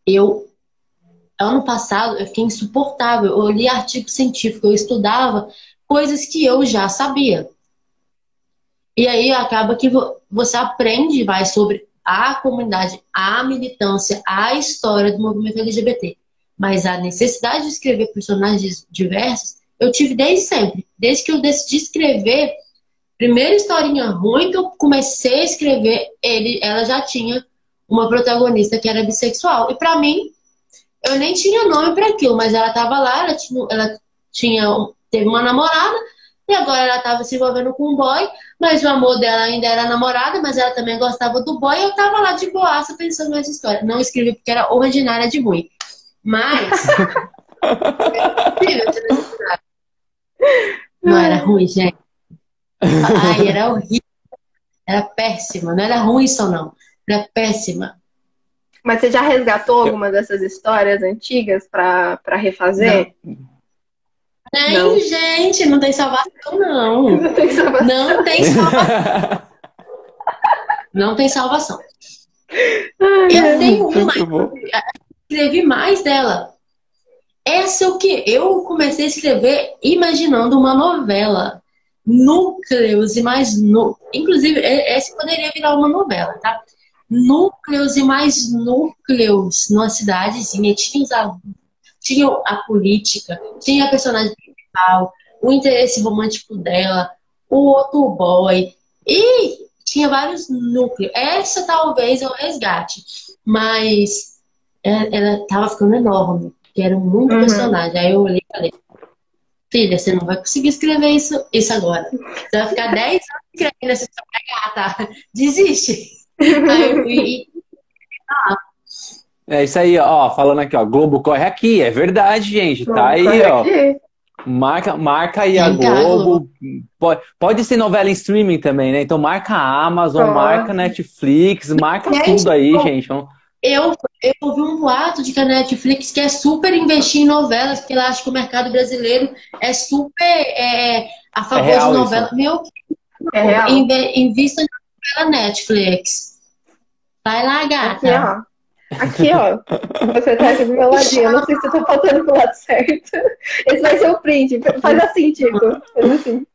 Speaker 4: Eu ano passado eu fiquei insuportável. Eu li artigo científico, eu estudava coisas que eu já sabia. E aí acaba que vo- você aprende mais sobre a comunidade, a militância, a história do movimento LGBT. Mas a necessidade de escrever personagens diversos, eu tive desde sempre. Desde que eu decidi escrever, primeira historinha ruim que eu comecei a escrever, ele, ela já tinha uma protagonista que era bissexual. E pra mim, eu nem tinha nome para aquilo, mas ela tava lá, ela tinha, ela tinha teve uma namorada e agora ela tava se envolvendo com um boy, mas o amor dela ainda era namorada, mas ela também gostava do boy, e eu tava lá de boaça pensando nessa história. Não escrevi porque era ordinária de ruim. Mas. <laughs> não era ruim, gente. Ai, era horrível. Era péssima. Não era ruim só, não. Era péssima.
Speaker 3: Mas você já resgatou alguma dessas histórias antigas pra pra refazer?
Speaker 4: Nem,
Speaker 3: Não.
Speaker 4: gente, não tem salvação, não. <laughs>
Speaker 3: Não tem salvação.
Speaker 4: Não tem salvação. Não tem salvação. Eu tenho uma, escrevi mais dela. Essa é o que eu comecei a escrever imaginando uma novela. Núcleos e mais núcleos. Inclusive, e- esse poderia virar uma novela, tá? Núcleos e mais núcleos numa cidadezinha. Tinha, os alunos, tinha a política, tinha a personagem principal, o interesse romântico dela, o outro boy. E tinha vários núcleos. Essa talvez eu resgate. Mas ela, ela tava ficando enorme, que era muito
Speaker 3: Uhum.
Speaker 4: personagem. Aí eu olhei e falei, filha, você não vai conseguir escrever isso, isso agora. Você vai ficar 10 anos escrevendo essa história gata. Desiste. Aí eu fui e <laughs>
Speaker 1: É isso aí, ó. Falando aqui, ó. Globo corre aqui. É verdade, gente. Tá aí,
Speaker 3: Corre
Speaker 1: ó.
Speaker 3: aqui.
Speaker 1: Marca, marca aí a Globo. Pode, pode ser novela em streaming também, né? Então marca a Amazon,
Speaker 3: Pode.
Speaker 1: marca Netflix, marca
Speaker 4: Gente,
Speaker 1: tudo aí, gente.
Speaker 4: Eu, eu ouvi um boato de que a Netflix quer super investir em novelas, porque ela acha que o mercado brasileiro é super é, a favor
Speaker 1: real
Speaker 4: de
Speaker 1: isso.
Speaker 4: novela. Meu,
Speaker 3: É real.
Speaker 4: inve- invista em novela Netflix. Vai lá,
Speaker 3: Aqui,
Speaker 4: gata.
Speaker 3: ó. Aqui, ó. Você tá aqui do meu ladinho. Eu não sei se eu tô faltando pro lado certo. Esse vai ser o print. Faz assim, Tico. Faz assim.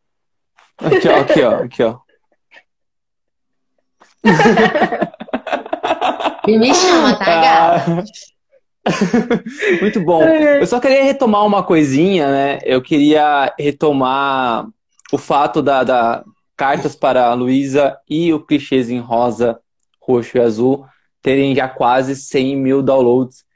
Speaker 1: Aqui, ó, aqui, ó, aqui, ó.
Speaker 4: E me chama, tá, gata?
Speaker 1: Ah. <laughs> Muito bom. Eu só queria retomar uma coisinha, né? Eu queria retomar o fato da, da cartas para a Luísa e o clichês em rosa, roxo e azul terem já quase 100 mil downloads.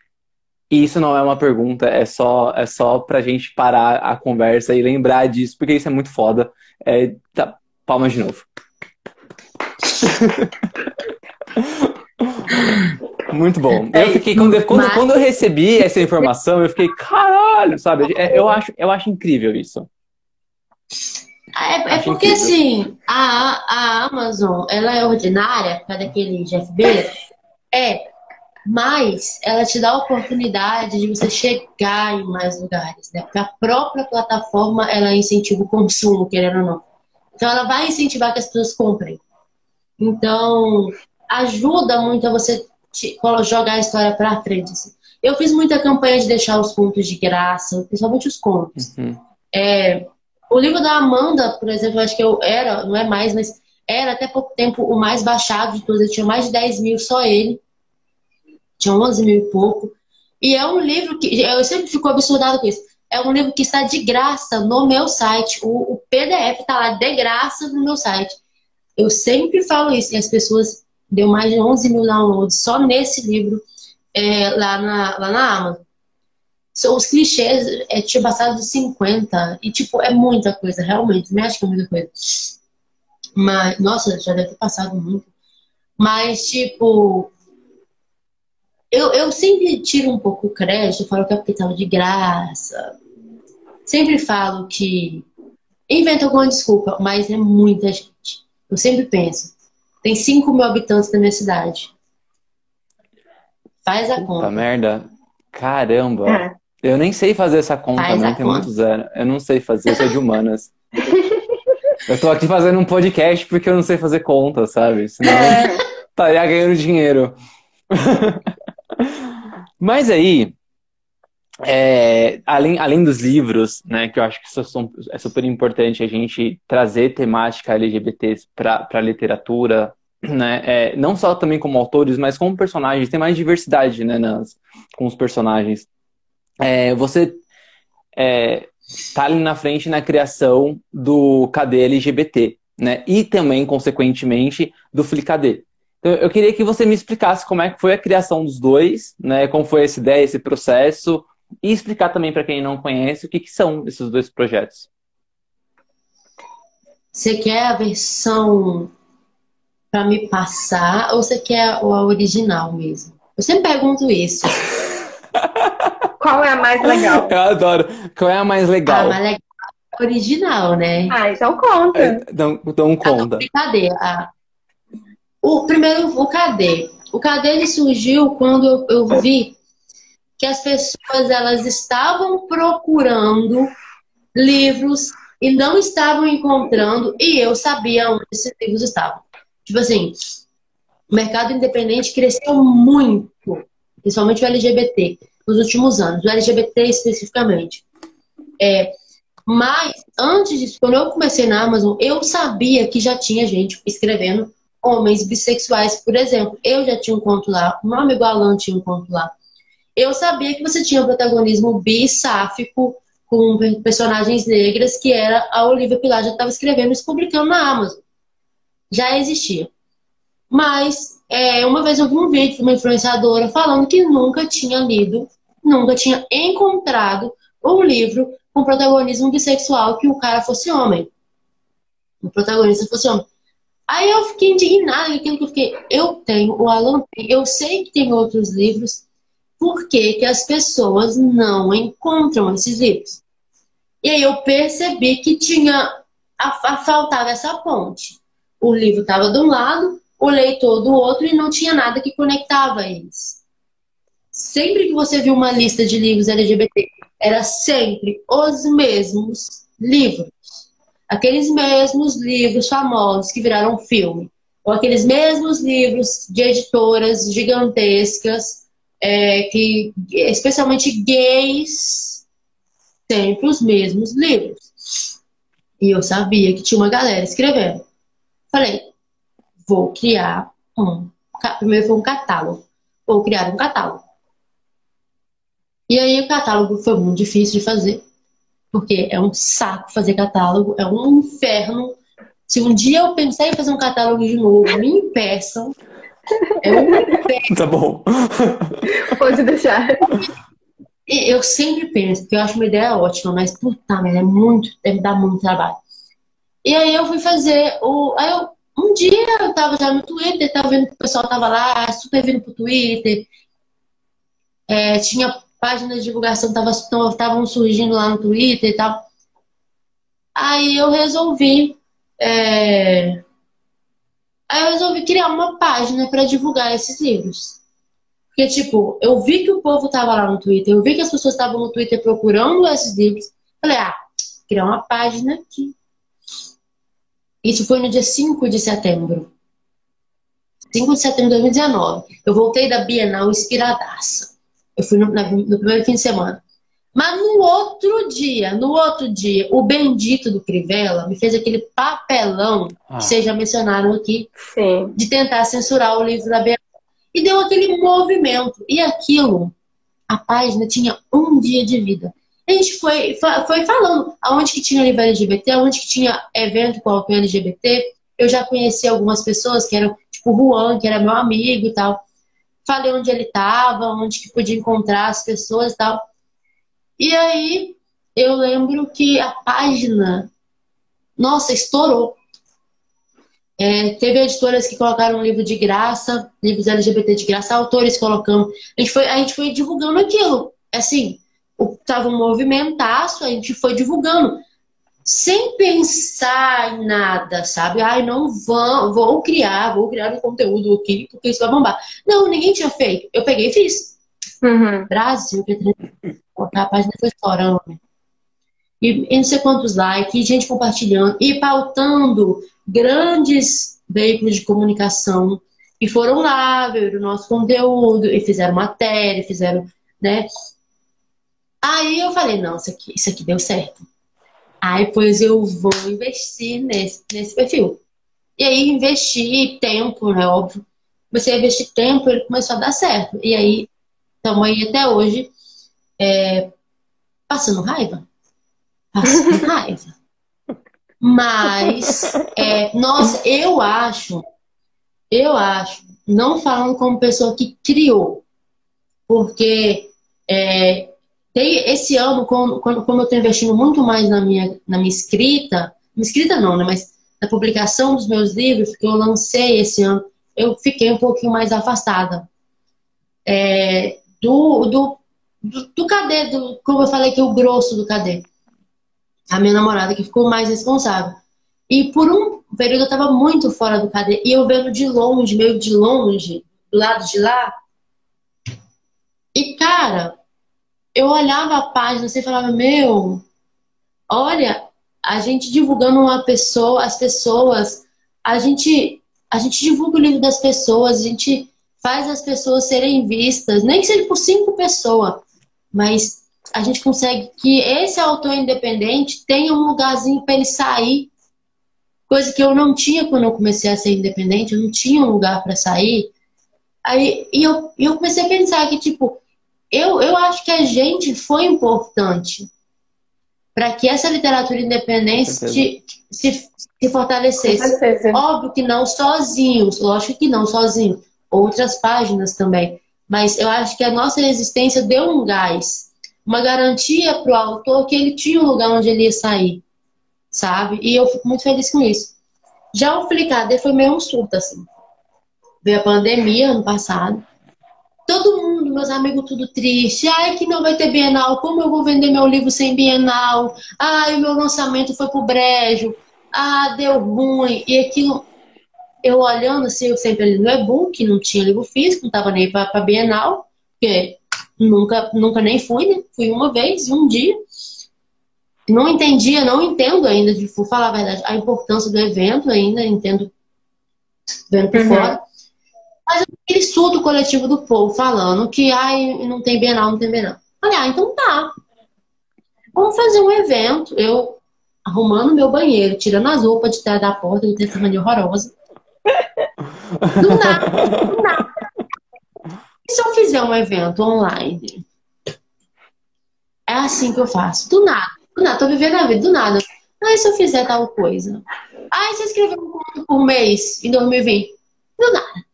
Speaker 1: E isso não é uma pergunta, é só, é só pra gente parar a conversa e lembrar disso, porque isso é muito foda. É, tá, palmas de novo. <laughs> Muito bom. Eu fiquei, quando, quando, quando eu recebi essa informação, eu fiquei, caralho, sabe? É, Eu acho, eu acho incrível isso.
Speaker 4: É, é porque, assim, a, a Amazon, ela é ordinária, por causa daquele Jeff Bezos, é, mas ela te dá a oportunidade de você chegar em mais lugares, né? Porque a própria plataforma, ela incentiva o consumo, querendo ou não. Então, ela vai incentivar que as pessoas comprem. Então, ajuda muito a você te- jogar a história pra frente. assim. Eu fiz muita campanha de deixar os contos de graça, principalmente os contos.
Speaker 1: Uhum.
Speaker 4: É, o livro da Amanda, por exemplo, acho que eu era, não é mais, mas era até pouco tempo o mais baixado de todos. Eu tinha mais de 10 mil só ele. Tinha 11 mil e pouco. E é um livro que. Eu sempre fico absurdado com isso. É um livro que está de graça no meu site. O, o PDF está lá de graça no meu site. Eu sempre falo isso. E as pessoas deu mais de 11 mil downloads só nesse livro é, lá, na, lá na Amazon. São os clichês, é, tinha passado de 50. E, tipo, é muita coisa, realmente. Me acho que é muita coisa. Mas, nossa, já deve ter passado muito. Mas, tipo, eu, eu sempre tiro um pouco o crédito, falo que é porque estava de graça. Sempre falo que invento alguma desculpa, mas é muita gente. Eu sempre penso, tem 5 mil habitantes na minha cidade. Faz a
Speaker 1: Puta
Speaker 4: conta.
Speaker 1: merda. Caramba.
Speaker 3: É.
Speaker 1: Eu nem sei fazer essa conta,
Speaker 4: Faz
Speaker 1: tem
Speaker 4: conta.
Speaker 1: muito zero. Eu não sei fazer, eu sou de humanas. <laughs> Eu tô aqui fazendo um podcast porque eu não sei fazer conta, sabe? Senão
Speaker 3: É,
Speaker 1: estaria ganhando dinheiro. Mas aí, é, além, além dos livros, né, que eu acho que são- é super importante a gente trazer temática LGBTs para a literatura, né, é, não só também como autores, mas como personagens, tem mais diversidade, né, nas, com os personagens. É, você é, tá ali na frente na criação do KD LGBT, né, e também, consequentemente, do FliKD. Então, eu queria que você me explicasse como é que foi a criação dos dois, né? Como foi essa ideia, esse processo, e explicar também para quem não conhece o que, que são esses dois projetos.
Speaker 4: Você quer a versão para me passar ou você quer a original mesmo? Eu sempre pergunto isso.
Speaker 3: Qual é a mais legal? <laughs>
Speaker 1: Eu adoro. Qual é a mais
Speaker 4: Ah,
Speaker 1: legal?
Speaker 4: mas legal é a original, né?
Speaker 3: Ah, então conta.
Speaker 1: Então, então conta.
Speaker 4: Cadê? Ah, o primeiro, o cadê? O cadê ele surgiu quando eu, eu vi que as pessoas elas estavam procurando livros e não estavam encontrando e eu sabia onde esses livros estavam. Tipo assim, o mercado independente cresceu muito, principalmente o LGBT, nos últimos anos, o LGBT especificamente. É, mas antes disso, quando eu comecei na Amazon, eu sabia que já tinha gente escrevendo homens bissexuais, por exemplo. Eu já tinha um conto lá, o meu amigo Alan tinha um conto lá. Eu sabia que você tinha um protagonismo bissáfico com personagens negras, que era a Olivia Pilar já estava escrevendo e publicando na Amazon. Já existia. Mas é, uma vez eu vi um vídeo de uma influenciadora falando que nunca tinha lido, nunca tinha encontrado um livro com protagonismo bissexual que o cara fosse homem. O protagonista fosse homem. Aí eu fiquei indignada com aquilo eu tenho o Alan eu sei que tem outros livros, por que, que as pessoas não encontram esses livros? E aí eu percebi que tinha a, a faltava essa ponte. O livro estava de um lado, o leitor do outro, e não tinha nada que conectava eles. Sempre que você viu uma lista de livros LGBT, era sempre os mesmos livros. Aqueles mesmos livros famosos que viraram filme. Ou aqueles mesmos livros de editoras gigantescas, é, que, especialmente gays, sempre os mesmos livros. E eu sabia que tinha uma galera escrevendo. Falei, vou criar um. Primeiro foi um catálogo. Vou criar um catálogo. E aí o catálogo foi muito difícil de fazer, porque é um saco fazer catálogo, é um inferno. Se um dia eu pensar em fazer um catálogo de novo, me impeçam. É um inferno. <laughs>
Speaker 1: Tá bom.
Speaker 3: Pode deixar.
Speaker 4: Eu sempre penso, que eu acho uma ideia ótima, mas puta merda, é muito, deve dar muito trabalho. E aí eu fui fazer o. Aí eu, um dia eu tava já no Twitter, tava vendo que o pessoal tava lá, super vindo pro Twitter. É, tinha páginas de divulgação estavam surgindo lá no Twitter e tal. Aí eu resolvi. É... Aí eu resolvi criar uma página para divulgar esses livros. Porque, tipo, eu vi que o povo tava lá no Twitter, eu vi que as pessoas estavam no Twitter procurando esses livros. Falei, ah, criar uma página aqui. Isso foi no dia 5 de setembro. 5 de setembro de 2019. Eu voltei da Bienal inspiradaça. Eu fui no, na, no primeiro fim de semana. Mas no outro dia, no outro dia, o bendito do Crivella me fez aquele papelão ah. que vocês já mencionaram aqui,
Speaker 3: Sim.
Speaker 4: de tentar censurar o livro da Bienal. E deu aquele movimento. E aquilo, a página tinha um dia de vida. A gente foi, foi falando aonde que tinha livro LGBT, aonde que tinha evento com o LGBT. Eu já conheci algumas pessoas que eram, tipo, o Juan, que era meu amigo e tal. Falei onde ele estava, onde que podia encontrar as pessoas e tal. E aí eu lembro que a página, nossa, estourou. É, teve editoras que colocaram livro de graça, livros LGBT de graça, autores colocando. A gente foi, a gente foi divulgando aquilo. Assim, tava um movimentaço, a gente foi divulgando. Sem pensar em nada, sabe? Ai, não vão, vou criar, vou criar um conteúdo aqui, porque isso vai bombar. Não, ninguém tinha feito. Eu peguei e fiz.
Speaker 3: Uhum.
Speaker 4: Brasil, que a página foi estourando. E, não sei quantos likes, gente compartilhando, e pautando grandes veículos de comunicação e foram lá ver o nosso conteúdo e fizeram matéria, fizeram, né? Aí eu falei, não, isso aqui, isso aqui deu certo. Aí, pois eu vou investir nesse, nesse perfil. E aí, investi tempo, né? Óbvio. Comecei a investir tempo, ele começou a dar certo. E aí, estamos aí até hoje, é, passando raiva. Passando <laughs> raiva. Mas, é, nossa, eu acho, eu acho, não falando como pessoa que criou, porque é, tem, esse ano, como, como eu estou investindo muito mais na minha, na minha escrita, escrita não, né, mas na publicação dos meus livros, que eu lancei esse ano, eu fiquei um pouquinho mais afastada. É, do, do, do, do cadê, do, como eu falei que o grosso do cadê a minha namorada que ficou mais responsável. E por um período eu estava muito fora do cadê. E eu vendo de longe, meio de longe, do lado de lá. E, cara, eu olhava a página assim, e falava, meu, olha, a gente divulgando uma pessoa, as pessoas, a gente, a gente divulga o livro das pessoas, a gente faz as pessoas serem vistas, nem que seja por cinco pessoas, mas a gente consegue que esse autor independente tenha um lugarzinho para ele sair. Coisa que eu não tinha quando eu comecei a ser independente, eu não tinha um lugar para sair. Aí, e eu, eu comecei a pensar que, tipo, eu, eu acho que a gente foi importante para que essa literatura independente se, se, se fortalecesse. Óbvio que não sozinhos, lógico que não sozinhos, outras páginas também. Mas eu acho que a nossa existência deu um gás uma garantia para o autor que ele tinha um lugar onde ele ia sair, sabe? E eu fico muito feliz com isso. Já o Flicadê foi meio um surto, assim. Veio a pandemia ano passado. Todo mundo, meus amigos, tudo triste. Ai, que não vai ter Bienal. Como eu vou vender meu livro sem Bienal? Ai, o meu lançamento foi pro brejo. Ah, deu ruim. E aquilo, eu olhando assim, eu sempre ali no e-book, não tinha livro físico, não tava nem pra, pra Bienal, porque Nunca, nunca nem fui, né? Fui uma vez, um dia. Não entendia, não entendo ainda, de falar a verdade, a importância do evento ainda, entendo vendo por uhum. fora. Mas aquele surto coletivo do povo falando que ai, não tem Bienal, não tem Bienal. Falei, ah, então tá. Vamos fazer um evento. Eu arrumando meu banheiro, tirando as roupas de trás da porta, eu tenho essa mania horrorosa. Do nada, do nada. E se eu fizer um evento online? É assim que eu faço. Do nada. Do nada. Tô vivendo a vida. Do nada. Ah, se eu fizer tal coisa? Ah, se eu escrever um conto por mês em 2020? Do nada.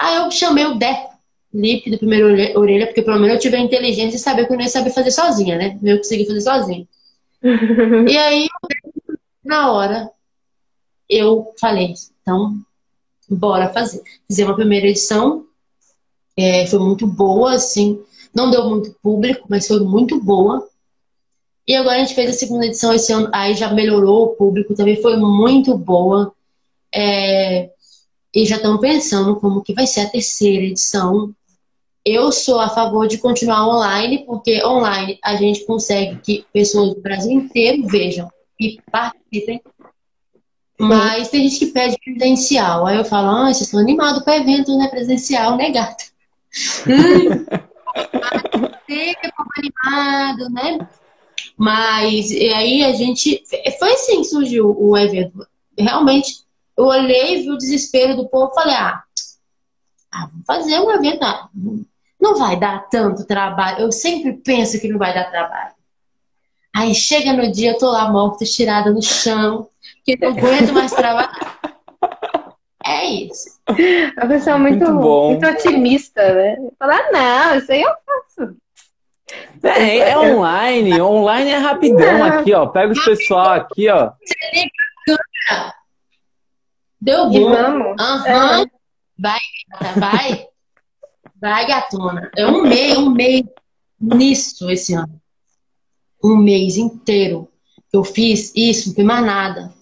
Speaker 4: Aí eu chamei o Deco Lip do primeiro orelha, porque pelo menos eu tive a inteligência de saber que eu não ia saber fazer sozinha, né? Eu consegui fazer sozinha. <laughs> e aí, na hora, eu falei, então, bora fazer. Fizemos a primeira edição, é, foi muito boa, assim, não deu muito público, mas foi muito boa. E agora a gente fez a segunda edição esse ano, aí já melhorou o público, também foi muito boa. É, e já estamos pensando como que vai ser a terceira edição. Eu sou a favor de continuar online, porque online a gente consegue que pessoas do Brasil inteiro vejam e participem. Mas tem gente que pede presencial. Aí eu falo, ah, vocês estão animados para evento né, presencial, né, gato? <laughs> Tem animado, né? Mas e aí a gente. Foi assim que surgiu o evento. Realmente, eu olhei, vi o desespero do povo falei, ah, ah vamos fazer um evento. Ah, não vai dar tanto trabalho. Eu sempre penso que não vai dar trabalho. Aí chega no dia, eu tô lá morta, estirada no chão, que não aguento mais trabalhar. É isso.
Speaker 3: A pessoa é muito, muito, muito otimista, né? Falar, não, isso aí eu faço.
Speaker 1: É, é online, online é rapidão não. aqui, ó. Pega os pessoal aqui, ó.
Speaker 4: Deu bom. Aham. Uhum. É. Vai, vai. Vai, gatona. É um mês, um mês nisso esse ano. Um mês inteiro. Eu fiz isso, não fiz mais nada.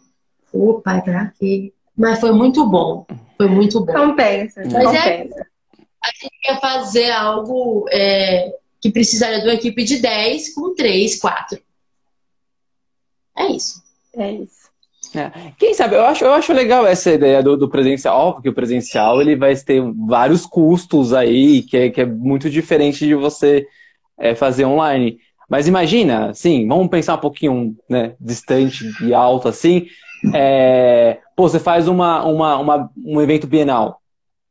Speaker 4: Opa, pra quê? Mas foi muito bom. Foi muito bom.
Speaker 3: Compensa. Mas é compensa.
Speaker 4: É, a gente quer fazer algo é, que precisaria de uma equipe de 10 com 3, 4. É isso.
Speaker 3: É isso.
Speaker 1: É. Quem sabe, eu acho, eu acho legal essa ideia do, do presencial. Óbvio que o presencial ele vai ter vários custos aí, que é, que é muito diferente de você é, fazer online. Mas imagina, sim, vamos pensar um pouquinho né, distante e alto assim. É, pô, você faz uma, uma, uma, um evento bienal,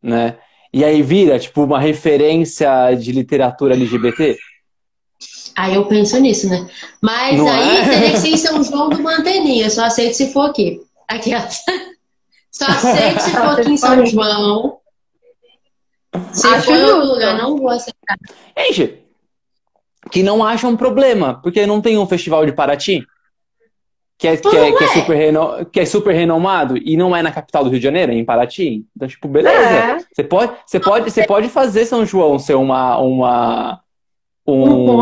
Speaker 1: né? E aí vira, tipo, uma referência de literatura LGBT.
Speaker 4: Aí eu penso nisso, né? Mas Não aí é? teria que ser em São João do Manteninha. Só aceito se for aqui. Aqui, ó. <laughs> Só aceito se for aqui em São João. Se Acho for em outro lugar, não vou aceitar.
Speaker 1: Gente, que não acha um problema, porque não tem um festival de Paraty que é, que, é, que, é super reno, que é super renomado e não é na capital do Rio de Janeiro, é em Paraty. Então, tipo, beleza. É. Você pode, você pode, você pode fazer São João ser uma, uma um,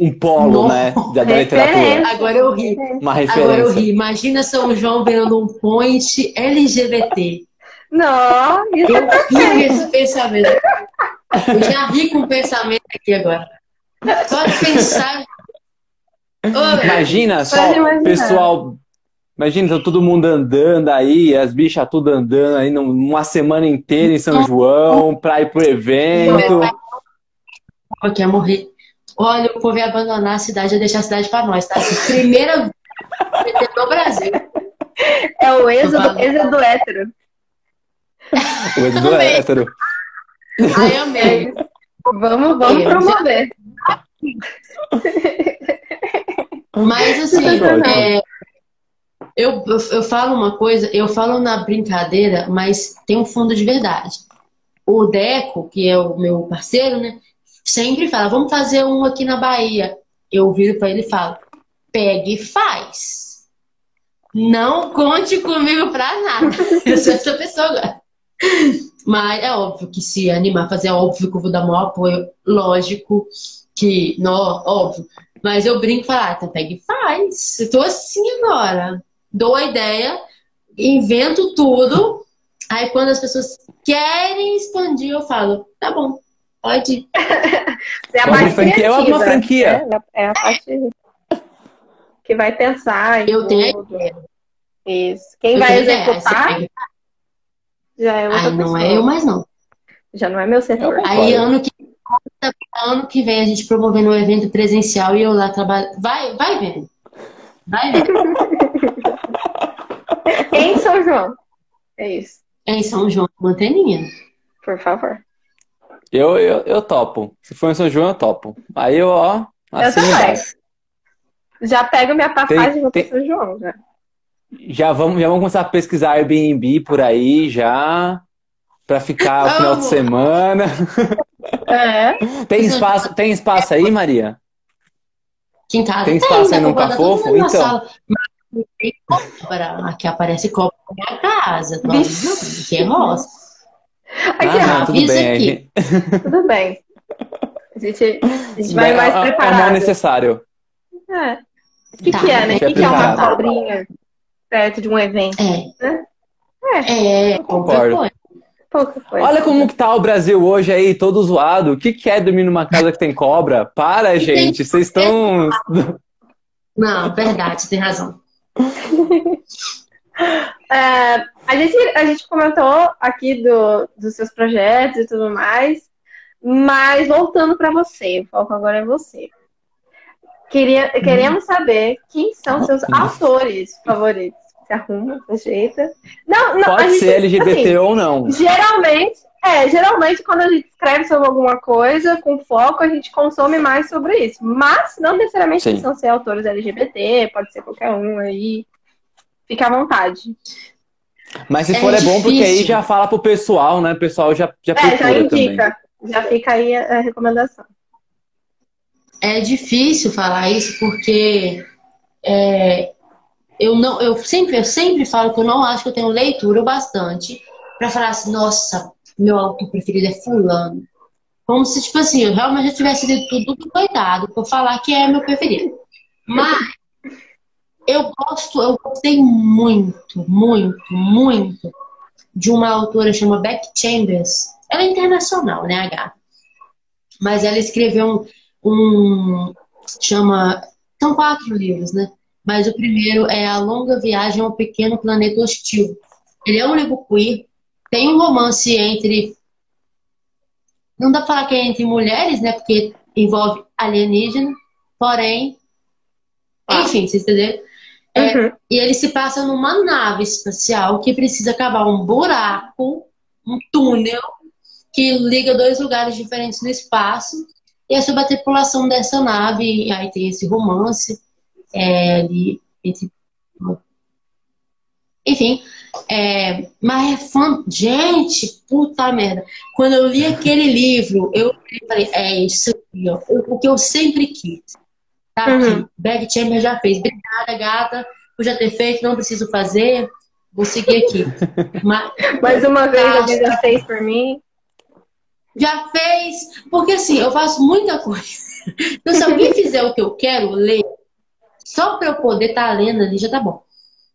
Speaker 1: um, polo, né, da, da literatura.
Speaker 4: Agora eu ri.
Speaker 1: Uma referência.
Speaker 4: Agora eu ri. Imagina São João virando um point LGBT.
Speaker 3: Não,
Speaker 4: isso eu ri com esse pensamento. Eu já ri com o pensamento aqui agora. Só de pensar
Speaker 1: Imagina só, pessoal. Imagina tá todo mundo andando aí, as bichas tudo andando aí uma semana inteira em São João, pra ir pro evento.
Speaker 4: Eu quer morrer. Olha, o povo ia abandonar a cidade e deixar a cidade pra nós, tá? Assim, primeira no Brasil.
Speaker 3: É o êxodo, êxodo hétero.
Speaker 1: O êxodo hétero.
Speaker 4: Ai, amei.
Speaker 3: Vamos, vamos promover.
Speaker 4: Mas assim, é, eu, eu falo uma coisa, eu falo na brincadeira, mas tem um fundo de verdade. O Deco, que é o meu parceiro, né, sempre fala, vamos fazer um aqui na Bahia. Eu viro para ele e falo, pegue e faz. Não conte comigo pra nada. <laughs> Eu sou essa pessoa agora. Mas é óbvio que se animar fazer, é óbvio que eu vou dar maior apoio, lógico que, não, óbvio. Mas eu brinco e falo, ah, então pega e faz. Eu tô assim agora. Dou a ideia, invento tudo. Aí quando as pessoas querem expandir, eu falo, tá bom, pode <laughs>
Speaker 3: é a parte franquia, é uma franquia. Né? É a parte que vai pensar.
Speaker 4: Eu tenho ideia.
Speaker 3: Isso. Quem eu vai executar já é outra
Speaker 4: Aí não é eu mais não.
Speaker 3: Já não é meu setor.
Speaker 4: Aí ano que ano que vem a gente promovendo um evento presencial e eu lá trabalho. Vai, vai vendo. Vai vendo. <laughs>
Speaker 3: em São João. É isso.
Speaker 4: Em São João, Manteninha.
Speaker 3: Por favor.
Speaker 1: Eu, eu, eu topo. Se for em São João, eu topo. Aí eu, ó,
Speaker 3: assim eu também. Já pego minha passagem e vou tem... São João, já.
Speaker 1: Já vamos, já vamos começar a pesquisar Airbnb por aí, já. Pra ficar o final de semana.
Speaker 3: É.
Speaker 1: Tem espaço, tem espaço aí, Maria?
Speaker 4: Aqui em casa
Speaker 1: tem espaço tem, aí no Cafofo? Então.
Speaker 4: tem cobra. Aqui aparece cobra na minha casa. Aqui é roça.
Speaker 3: Aqui,
Speaker 1: Ah,
Speaker 3: ó,
Speaker 1: tudo bem.
Speaker 4: aqui.
Speaker 1: aqui-
Speaker 3: tudo bem. A gente, a gente vai
Speaker 1: é,
Speaker 3: mais
Speaker 1: é, é o mal
Speaker 3: preparado.
Speaker 1: necessário.
Speaker 3: É. O que,
Speaker 4: Tá,
Speaker 3: que é, né? O que, que é uma
Speaker 1: preparado.
Speaker 3: cobrinha perto de um evento?
Speaker 4: É.
Speaker 3: É.
Speaker 4: É,
Speaker 1: concordo.
Speaker 3: Pouca coisa.
Speaker 1: Olha como que tá o Brasil hoje aí, todo zoado. O que, que é dormir numa casa que tem cobra? Para, gente. Vocês estão. <laughs>
Speaker 4: Não, verdade, tem razão. <laughs>
Speaker 3: É, a, gente, a gente comentou aqui do, dos seus projetos e tudo mais, mas voltando para você, o foco agora é você. Queria, queremos saber quem são seus autores favoritos. Se arruma, se ajeita. Não, não,
Speaker 1: Pode
Speaker 3: gente-
Speaker 1: ser LGBT
Speaker 3: assim,
Speaker 1: ou não.
Speaker 3: Geralmente, é, geralmente quando a gente escreve sobre alguma coisa com foco, a gente consome mais sobre isso. Mas não necessariamente
Speaker 1: Sim.
Speaker 3: precisam ser autores LGBT, pode ser qualquer um aí. Fique à vontade.
Speaker 1: Mas se
Speaker 4: É
Speaker 1: for é bom, porque aí já fala pro pessoal, né? O pessoal já, já
Speaker 3: É, já
Speaker 1: procura também.
Speaker 3: indica. Já fica aí a, recomendação.
Speaker 4: É difícil falar isso porque é, eu não, eu sempre, eu sempre falo que eu não acho que eu tenho leitura o bastante para falar assim, nossa, meu autor preferido é fulano. Como se, tipo assim, eu realmente já tivesse lido tudo do coitado pra eu falar que é meu preferido. Mas eu gosto, eu gostei muito, muito, muito de uma autora chamada Beck Chambers. Ela é internacional, né, gata? Mas ela escreveu um, um chama são quatro livros, né? Mas o primeiro é A Longa Viagem ao Pequeno Planeta Hostil. Ele é um livro queer, tem um romance entre não dá pra falar que é entre mulheres, né? Porque envolve alienígena, porém, enfim, vocês entenderam? É,
Speaker 3: Uhum.
Speaker 4: e ele se passa numa nave espacial que precisa cavar um buraco, um túnel, que liga dois lugares diferentes no espaço. E é sobre a tripulação dessa nave. E aí tem esse romance é, ali, entre... Enfim, é, mas é fã. Gente, puta merda. Quando eu li aquele livro, eu falei, é isso aqui, ó, o que eu sempre quis. Tá aqui.
Speaker 3: Uhum.
Speaker 4: Bag Chamber já fez. Obrigada, gata, por já ter feito, não preciso fazer. Vou seguir aqui. <laughs> Mas
Speaker 3: Mais uma vez,
Speaker 4: Nossa.
Speaker 3: alguém já fez por mim.
Speaker 4: já fez. Porque assim, eu faço muita coisa. Então, se alguém <laughs> fizer o que eu quero ler, só pra eu poder estar lendo ali, já tá bom.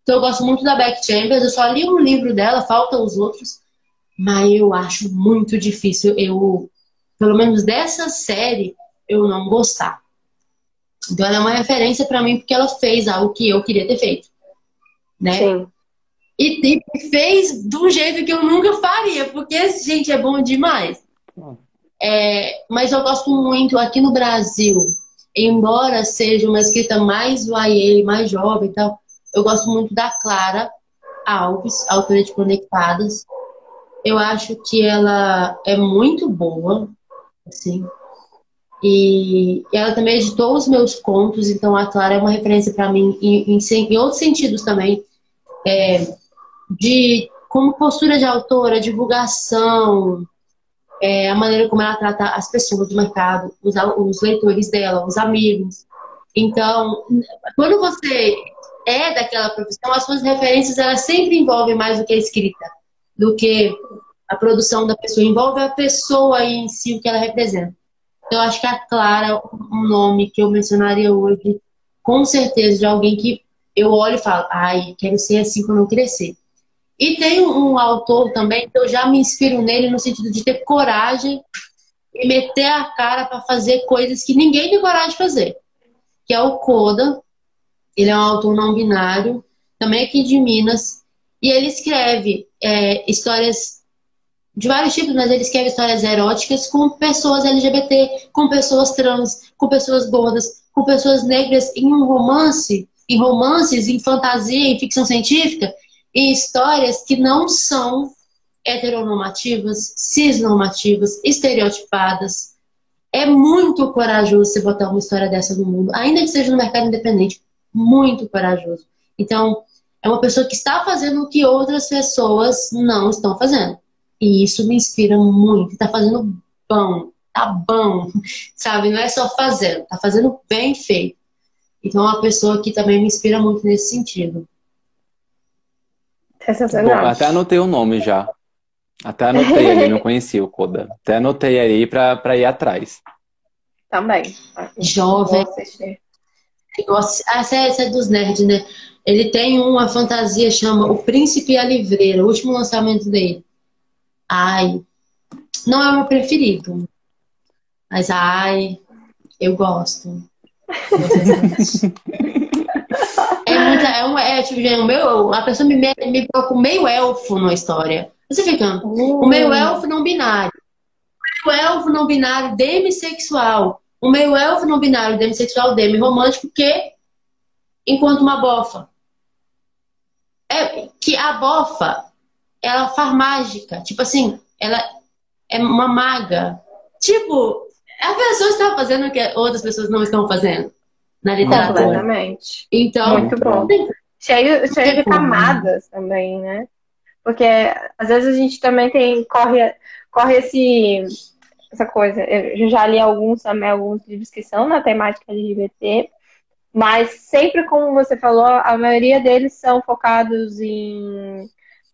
Speaker 4: Então, eu gosto muito da Beck Chambers. Eu só li um livro dela, faltam os outros. Mas eu acho muito difícil eu, pelo menos dessa série, eu não gostar. Então, ela é uma referência pra mim porque ela fez algo que eu queria ter feito. Né?
Speaker 3: Sim.
Speaker 4: E, e fez de um jeito que eu nunca faria, porque esse gente é bom demais. É, mas eu gosto muito aqui no Brasil, embora seja uma escrita mais YA, mais jovem e tal, eu gosto muito da Clara Alves, autora de Conectadas. Eu acho que ela é muito boa, assim. E ela também editou os meus contos, então a Clara é uma referência para mim em, em, em outros sentidos também. É, de como postura de autora, divulgação, é, a maneira como ela trata as pessoas do mercado, os, os leitores dela, os amigos. Então, quando você é daquela profissão, as suas referências elas sempre envolvem mais do que a escrita, do que a produção da pessoa, envolve a pessoa em si, o que ela representa. Eu acho que a Clara um nome que eu mencionaria hoje, com certeza, de alguém que eu olho e falo, ai, quero ser assim quando eu crescer. E tem um, um autor também que eu já me inspiro nele no sentido de ter coragem e meter a cara para fazer coisas que ninguém tem coragem de fazer. Que é o Coda. Ele é um autor não binário, também aqui de Minas. E ele escreve é, histórias de vários tipos, mas ele escreve histórias eróticas com pessoas LGBT, com pessoas trans, com pessoas gordas, com pessoas negras em um romance, em romances, em fantasia, em ficção científica em histórias que não são heteronormativas, cisnormativas, estereotipadas. É muito corajoso você botar uma história dessa no mundo, ainda que seja no mercado independente. Muito corajoso. Então, é uma pessoa que está fazendo o que outras pessoas não estão fazendo. E isso me inspira muito. Está fazendo bom, tá bom, sabe? Não é só fazendo, tá fazendo bem feito. Então, é uma pessoa que também me inspira muito nesse sentido.
Speaker 3: Sensacional.
Speaker 1: Bom, até anotei o nome já. Até anotei ali, não conhecia o Koda. Até anotei aí pra, pra ir atrás.
Speaker 3: Também.
Speaker 4: Jovem.
Speaker 3: Assistir.
Speaker 4: Ah, essa é, essa é dos nerds, né? Ele tem uma fantasia chama O Príncipe e a Livreira, o último lançamento dele. Ai, não é o meu preferido. Mas ai, eu gosto. É muita, é um, é tipo, o meu, a pessoa me, me coloca meio elfo na história. Você fica, o meio elfo não binário. O meio elfo não binário demissexual. O meio elfo não binário demissexual demi-romântico que enquanto uma bofa. É que a bofa, ela faz mágica. Tipo assim, ela é uma maga. Tipo, a pessoa está fazendo o que outras pessoas não estão fazendo na literatura.
Speaker 3: Completamente.
Speaker 4: Então,
Speaker 3: Muito bom. Cheio, cheio de camadas também, né? Porque às vezes a gente também tem, corre, corre esse, essa coisa. Eu já li alguns também, alguns livros que são na temática LGBT, mas sempre, como você falou, a maioria deles são focados em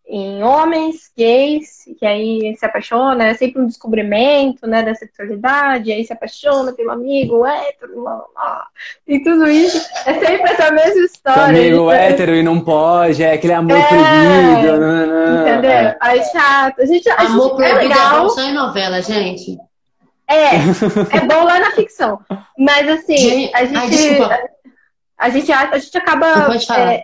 Speaker 3: em homens gays, que aí se apaixona, é sempre um descobrimento, né, da sexualidade, aí se apaixona, um amigo hétero, lá, lá, e tudo isso. É sempre essa mesma história.
Speaker 1: Amigo hétero e não pode, é aquele amor
Speaker 3: É,
Speaker 1: proibido. não, não, não.
Speaker 3: Entendeu?
Speaker 1: É.
Speaker 3: Aí chato. A gente, a
Speaker 4: amor
Speaker 3: gente, é
Speaker 4: proibido é
Speaker 3: legal,
Speaker 4: bom só em novela, gente.
Speaker 3: é, <laughs> é bom lá na ficção. Mas assim,
Speaker 4: Gente,
Speaker 3: a
Speaker 4: ai,
Speaker 3: gente,
Speaker 4: desculpa.
Speaker 3: a gente, a gente acaba
Speaker 4: Não pode falar.
Speaker 3: é,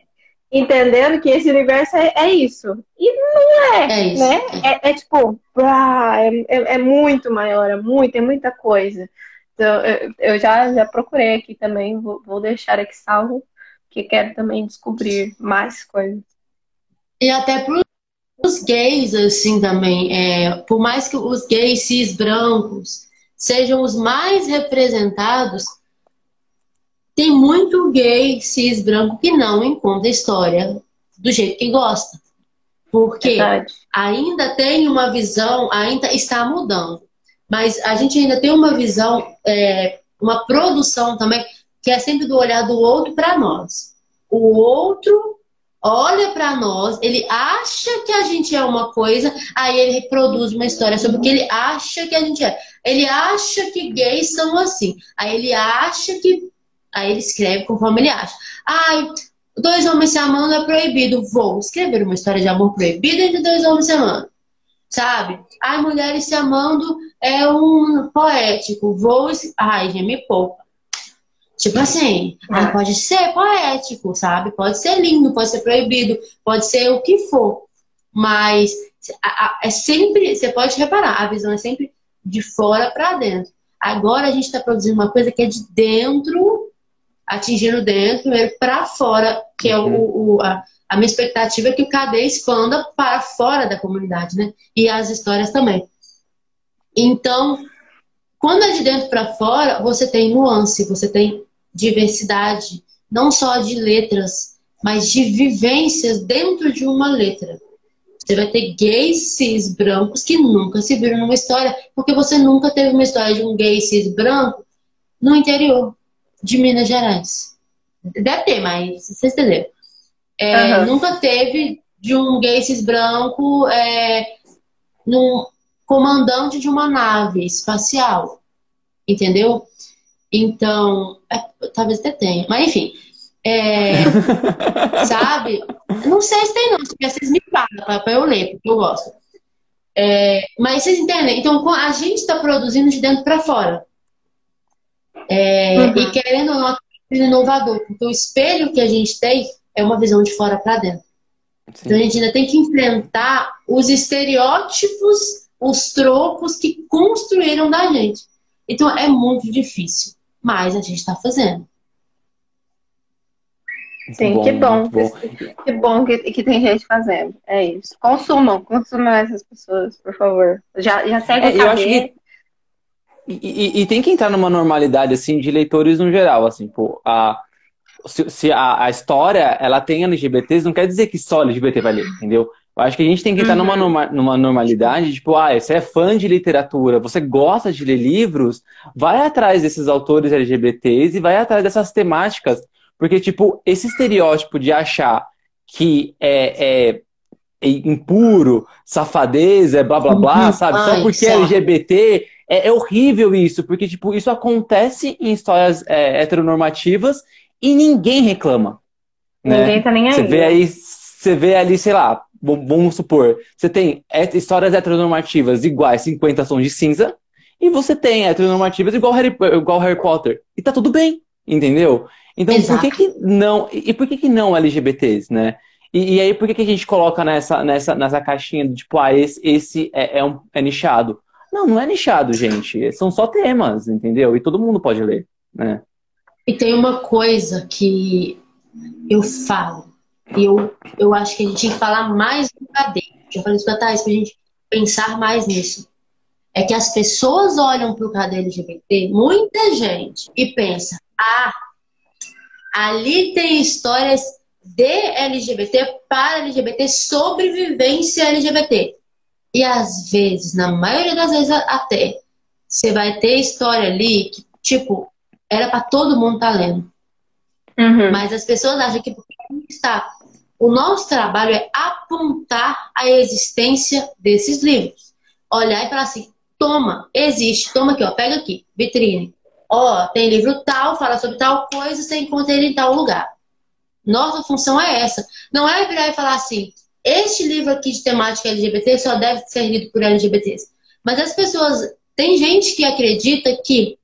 Speaker 3: entendendo que esse universo é, é isso. E não é,
Speaker 4: É isso.
Speaker 3: né? É, é tipo, ah, é, é, é muito maior, é muito, é muita coisa. Então, eu, eu já, já procurei aqui também, vou, vou deixar aqui salvo, que quero também descobrir mais coisas.
Speaker 4: E até para os gays, assim, também. É, por mais que os gays cis brancos sejam os mais representados, tem muito gay cis branco que não encontra história do jeito que gosta. Porque
Speaker 3: Verdade.
Speaker 4: ainda tem uma visão, ainda está mudando. Mas a gente ainda tem uma visão, é, uma produção também, que é sempre do olhar do outro para nós. O outro olha para nós, ele acha que a gente é uma coisa, aí ele reproduz uma história sobre o que ele acha que a gente é. Ele acha que gays são assim. Aí ele acha que. Aí ele escreve conforme ele acha. Ai, dois homens se amando é proibido. Vou escrever uma história de amor proibido entre dois homens se amando. Sabe? Ai, mulheres se amando é um poético. Vou. Ai, já me poupa. Tipo assim, aí pode ser poético, sabe? Pode ser lindo, pode ser proibido, pode ser o que for. Mas é sempre, você pode reparar, a visão é sempre de fora para dentro. Agora a gente está produzindo uma coisa que é de dentro, atingindo dentro, primeiro para fora, que é o, o- a, a minha expectativa é que o KD expanda para fora da comunidade, né? E as histórias também. Então, quando é de dentro para fora, você tem nuance, você tem diversidade, não só de letras, mas de vivências dentro de uma letra. Você vai ter gays cis brancos que nunca se viram numa história, porque você nunca teve uma história de um gay cis branco no interior de Minas Gerais. Deve ter, mas vocês entenderam. É,
Speaker 3: Aham.
Speaker 4: Nunca teve de um gay cis branco é, num comandante de uma nave espacial. Entendeu? Então, é, talvez até tenha. Mas enfim. É, <laughs> sabe? Não sei se tem, não. Se vocês me falam pra, pra eu ler, porque eu gosto. É, mas vocês entendem? Então, a gente está produzindo de dentro para fora. É,
Speaker 3: Uhum.
Speaker 4: E querendo ou não, é inovador, porque o espelho que a gente tem é uma visão de fora para dentro. Então a gente ainda tem que enfrentar os estereótipos, os trocos que construíram da gente. Então é muito difícil, mas a gente está fazendo.
Speaker 3: Sim,
Speaker 1: Bom,
Speaker 3: que bom.
Speaker 1: bom.
Speaker 3: Que bom que, que tem gente fazendo. É isso. Consumam, consumam essas pessoas, por favor. Já, já segue
Speaker 1: É,
Speaker 3: o
Speaker 1: eu acho
Speaker 3: KB.
Speaker 1: que E, e- e tem que entrar numa normalidade, assim, de leitores no geral, assim, pô, a, se, se a, a história, ela tem LGBTs, não quer dizer que só LGBT vai ler, entendeu? Eu acho que a gente tem que entrar numa,
Speaker 3: Uhum.
Speaker 1: norma- numa normalidade, tipo, ah, você é fã de literatura, você gosta de ler livros, vai atrás desses autores LGBTs e vai atrás dessas temáticas, Porque, tipo, esse estereótipo de achar que é, é, é impuro, safadeza, é blá blá blá, uhum. sabe? Só porque é LGBT, é, é, horrível isso, porque, tipo, isso acontece em histórias é, heteronormativas e ninguém reclama.
Speaker 3: Né? Ninguém tá nem aí.
Speaker 1: Você vê aí, você vê ali, sei lá, vamos supor, você tem histórias heteronormativas iguais 50 sons de cinza, e você tem heteronormativas igual Harry, igual Harry Potter. E tá tudo bem, entendeu? Então, Exato. por que, que não. E por que, que não LGBTs, né? E, e, aí, por que, que a gente coloca nessa, nessa, nessa caixinha do tipo, ah, esse, esse é, é, um, é nichado? Não, não é nichado, gente. São só temas, entendeu? E todo mundo pode ler, né?
Speaker 4: E tem uma coisa que eu falo, e eu, eu acho que a gente tinha que falar mais do cadeia. Já falei isso pra Thais, pra gente pensar mais nisso é que as pessoas olham para o cadê LGBT, muita gente, e pensa: ah, ali tem histórias de LGBT para LGBT, sobrevivência LGBT. E às vezes, na maioria das vezes até, você vai ter história ali que, tipo, era para todo mundo estar tá lendo. Uhum. Mas as pessoas acham que está. O nosso trabalho é apontar a existência desses livros. Olhar e falar assim: Toma, existe. Toma aqui, ó. Pega aqui, vitrine. Ó, tem livro tal, fala sobre tal coisa, você encontra ele em tal lugar. Nossa função é essa. Não é virar e falar assim, este livro aqui de temática LGBT só deve ser lido por LGBTs. Mas as pessoas. Tem gente que acredita que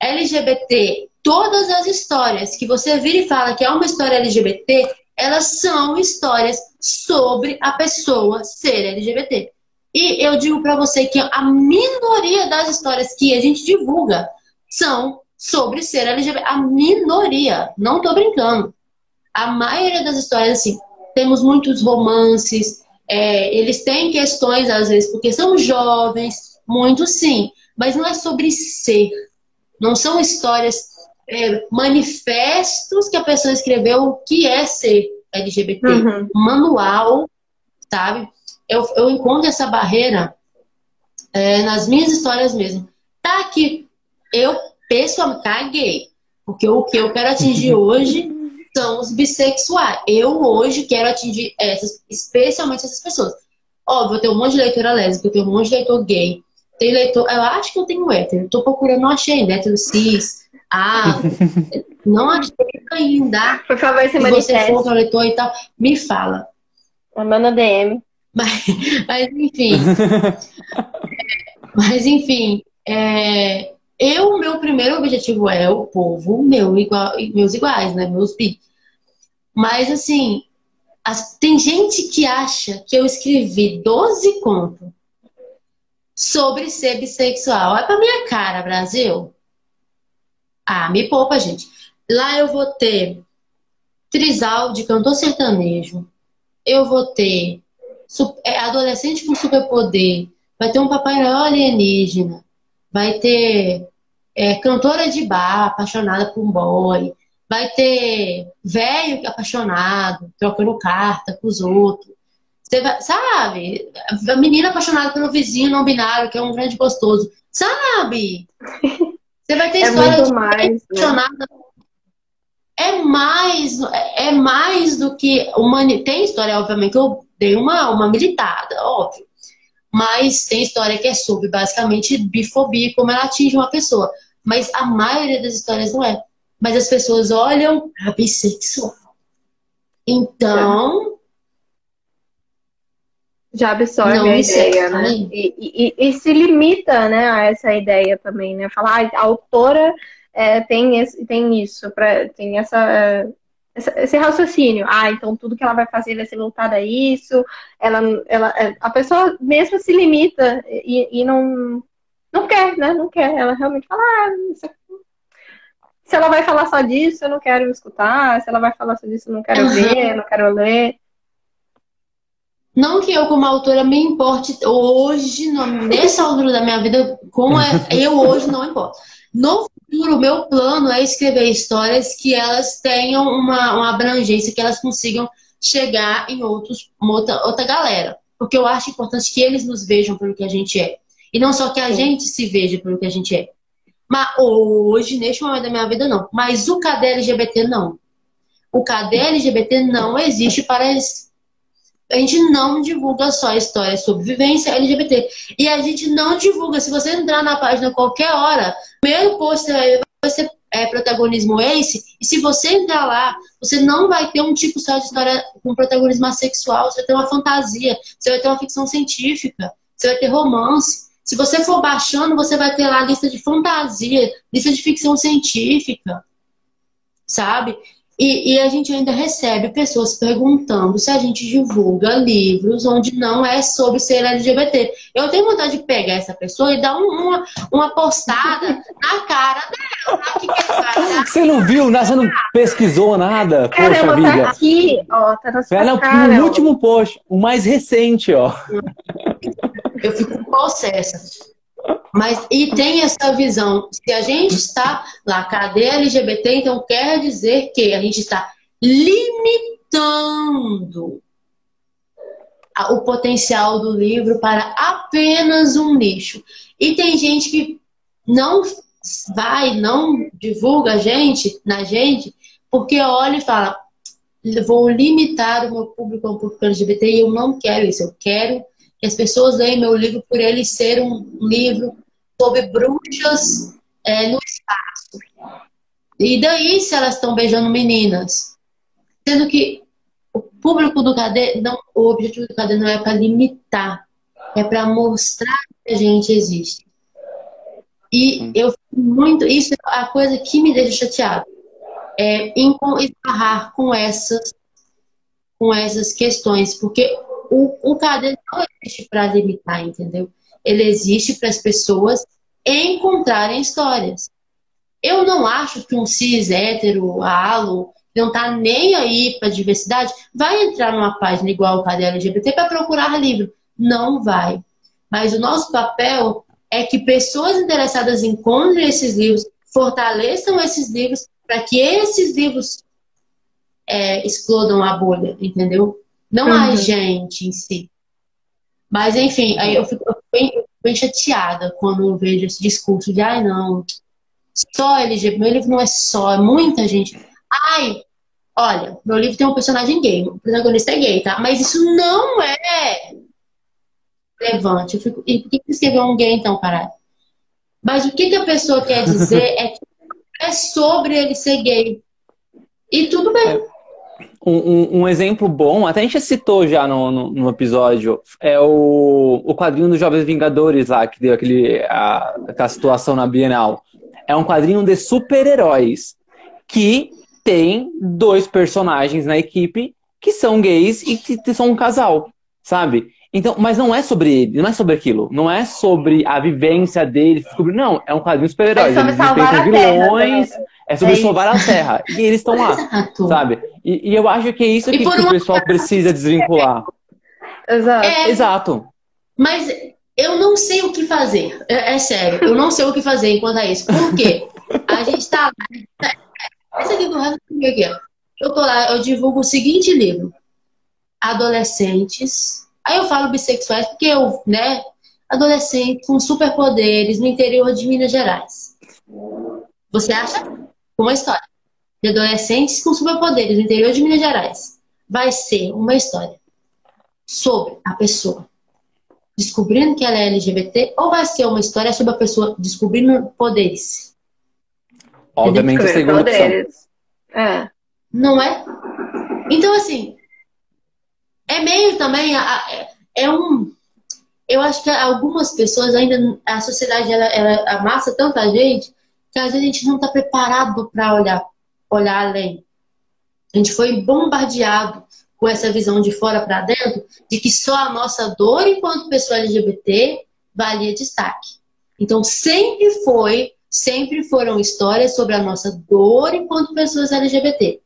Speaker 4: LGBT, todas as histórias que você vira e fala que é uma história LGBT, elas são histórias sobre a pessoa ser LGBT. E eu digo para você que a minoria das histórias que a gente divulga são sobre ser LGBT. A minoria, não tô brincando. A maioria das histórias, assim, temos muitos romances, é, eles têm questões, às vezes, porque são jovens, muito sim, mas não é sobre ser. Não são histórias, é, manifestos que a pessoa escreveu o que é ser LGBT. Uhum. Manual, sabe? eu, eu encontro essa barreira é, nas minhas histórias mesmo. Tá que eu pessoalmente caguei, porque o que eu quero atingir <laughs> hoje são os bissexuais. Eu hoje quero atingir essas, especialmente essas pessoas. Óbvio, eu tenho um monte de leitora lésbica, eu tenho um monte de leitor gay. Tem leitor, eu acho que eu tenho hétero. Tô procurando, não achei ainda, hétero cis. Ah, <laughs> não achei ainda.
Speaker 3: Por favor, se, se
Speaker 4: você for leitor e tal, me fala.
Speaker 3: Manda DM.
Speaker 4: Mas, mas enfim. <laughs> mas enfim, é, eu, meu primeiro objetivo é o povo meu, igual, meus iguais, né? Meus bi. Mas assim, as, tem gente que acha que eu escrevi 12 contos sobre ser bissexual. É pra minha cara, Brasil. Ah, me poupa, gente. Lá eu vou ter trisal de cantor sertanejo. Eu vou ter é, adolescente com superpoder, vai ter um Papai alienígena, vai ter é, cantora de bar apaixonada por um boy, vai ter velho apaixonado, trocando carta com os outros. Você vai, sabe? A menina apaixonada pelo vizinho não binário, que é um grande gostoso. Sabe? Você vai ter <laughs> é história de mais, né? apaixonada. Né? É mais, é mais do que uma. Tem história, obviamente, que eu dei uma, uma militada, óbvio. Mas tem história que é sobre basicamente bifobia, como ela atinge uma pessoa. Mas a maioria das histórias não é. Mas as pessoas olham a bissexual. Então.
Speaker 3: Já absorve a ideia, né? E, e, e, se limita né, a essa ideia também, né? Falar, ah, a autora é, tem, esse, tem isso, pra, tem essa esse raciocínio. Ah, então tudo que ela vai fazer vai ser voltado a isso. Ela, ela, é, a pessoa mesmo se limita e, e não, não quer, né? Não quer. Ela realmente fala, ah, se ela vai falar só disso, eu não quero escutar. Se ela vai falar só disso, eu não quero uhum. ver, eu não quero ler.
Speaker 4: Não que eu, como autora, me importe hoje, nessa altura da minha vida, como é, eu hoje não importo. No futuro, o meu plano é escrever histórias que elas tenham uma, uma abrangência, que elas consigam chegar em outros, outra, outra galera. Porque eu acho importante que eles nos vejam pelo que a gente é. E não só que a Sim. gente se veja pelo que a gente é. Mas hoje, neste momento da minha vida, não. Mas o Cadê LGBT, não. O KD LGBT não existe para a gente não divulga só histórias sobre vivência LGBT. E a gente não divulga. Se você entrar na página qualquer hora, primeiro post vai ser é, protagonismo ace, e se você entrar lá, você não vai ter um tipo só de história com protagonismo assexual, você vai ter uma fantasia, você vai ter uma ficção científica, você vai ter romance. Se você for baixando, você vai ter lá a lista de fantasia, lista de ficção científica, sabe? E, e, a gente ainda recebe pessoas perguntando se a gente divulga livros onde não é sobre ser LGBT. Eu tenho vontade de pegar essa pessoa e dar um, uma, uma postada na cara dela. Que que
Speaker 1: você não viu, né? Você não pesquisou nada? Caramba, Poxa tá vida.
Speaker 3: Tá aqui, ó, tá na sua
Speaker 1: Ela,
Speaker 3: cara,
Speaker 1: no último post, o mais recente, ó.
Speaker 4: Eu fico possessa. Mas e tem essa visão. Se a gente está lá, cadê LGBT? Então quer dizer que a gente está limitando o potencial do livro para apenas um nicho. E tem gente que não vai, não divulga a gente, na gente, porque olha e fala: vou limitar o meu público ao público LGBT e eu não quero isso. Eu quero que as pessoas leem meu livro por ele ser um livro sobre bruxas é, no espaço. E daí se elas estão beijando meninas? Sendo que o público do KD, não, o objetivo do KD não é para limitar, é para mostrar que a gente existe. E eu fico muito. Isso é a coisa que me deixa chateado. É esbarrar com essas, com essas questões. Porque o, o não existe para limitar, entendeu? ele existe para as pessoas encontrarem histórias. Eu não acho que um cis hétero, alo, não tá nem aí para diversidade, vai entrar numa página igual o KD LGBT para procurar livro. Não vai. Mas o nosso papel é que pessoas interessadas encontrem esses livros, fortaleçam esses livros, para que esses livros é, explodam a bolha, entendeu? Não uhum. a gente em si. Mas, enfim, aí eu fico, bem, bem chateada quando eu vejo esse discurso de, ai, não, só LGBT. Meu livro não é só, é muita gente. Ai, olha, meu livro tem um personagem gay, o protagonista é gay, tá? Mas isso não é relevante. Eu fico, e por que escreveu um gay então, caralho? Mas o que, que a pessoa quer dizer é que é sobre ele ser gay. E tudo bem.
Speaker 1: Um, um, exemplo bom, até a gente citou já no, no, no, episódio, é o, o quadrinho dos Jovens Vingadores lá, que deu aquele, a, aquela situação na Bienal. É um quadrinho de super-heróis que tem dois personagens na equipe que são gays e que são um casal, sabe? Então, mas não é sobre ele, não é sobre aquilo, não é sobre a vivência dele, não, é um quadrinho de super-heróis. Eles enfrentam vilões, é sobre é salvar a Terra. E eles estão lá, Exato. sabe? E, e, eu acho que é isso que, que o pessoal precisa desvincular.
Speaker 3: Exato.
Speaker 4: É, Exato. Mas eu não sei o que fazer. É, é, sério, eu não sei o que fazer enquanto é isso. Por quê? A gente tá lá. Esse aqui do resto aqui, ó. Eu tô lá, eu divulgo o seguinte livro. Adolescentes. Aí eu falo bissexuais porque eu, né? Adolescentes com superpoderes no interior de Minas Gerais. Você acha? Uma história de adolescentes com superpoderes no interior de Minas Gerais. Vai ser uma história sobre a pessoa descobrindo que ela é LGBT ou vai ser uma história sobre a pessoa descobrindo poderes?
Speaker 1: Obviamente, a segunda poderes.
Speaker 3: opção. É.
Speaker 4: Não é? Então, assim, é meio também. É um. Eu acho que algumas pessoas ainda. A sociedade ela, ela amassa tanta gente que às vezes a gente não está preparado para olhar, olhar além. A gente foi bombardeado com essa visão de fora para dentro de que só a nossa dor enquanto pessoa LGBT valia destaque. Então sempre foi, sempre foram histórias sobre a nossa dor enquanto pessoas LGBT.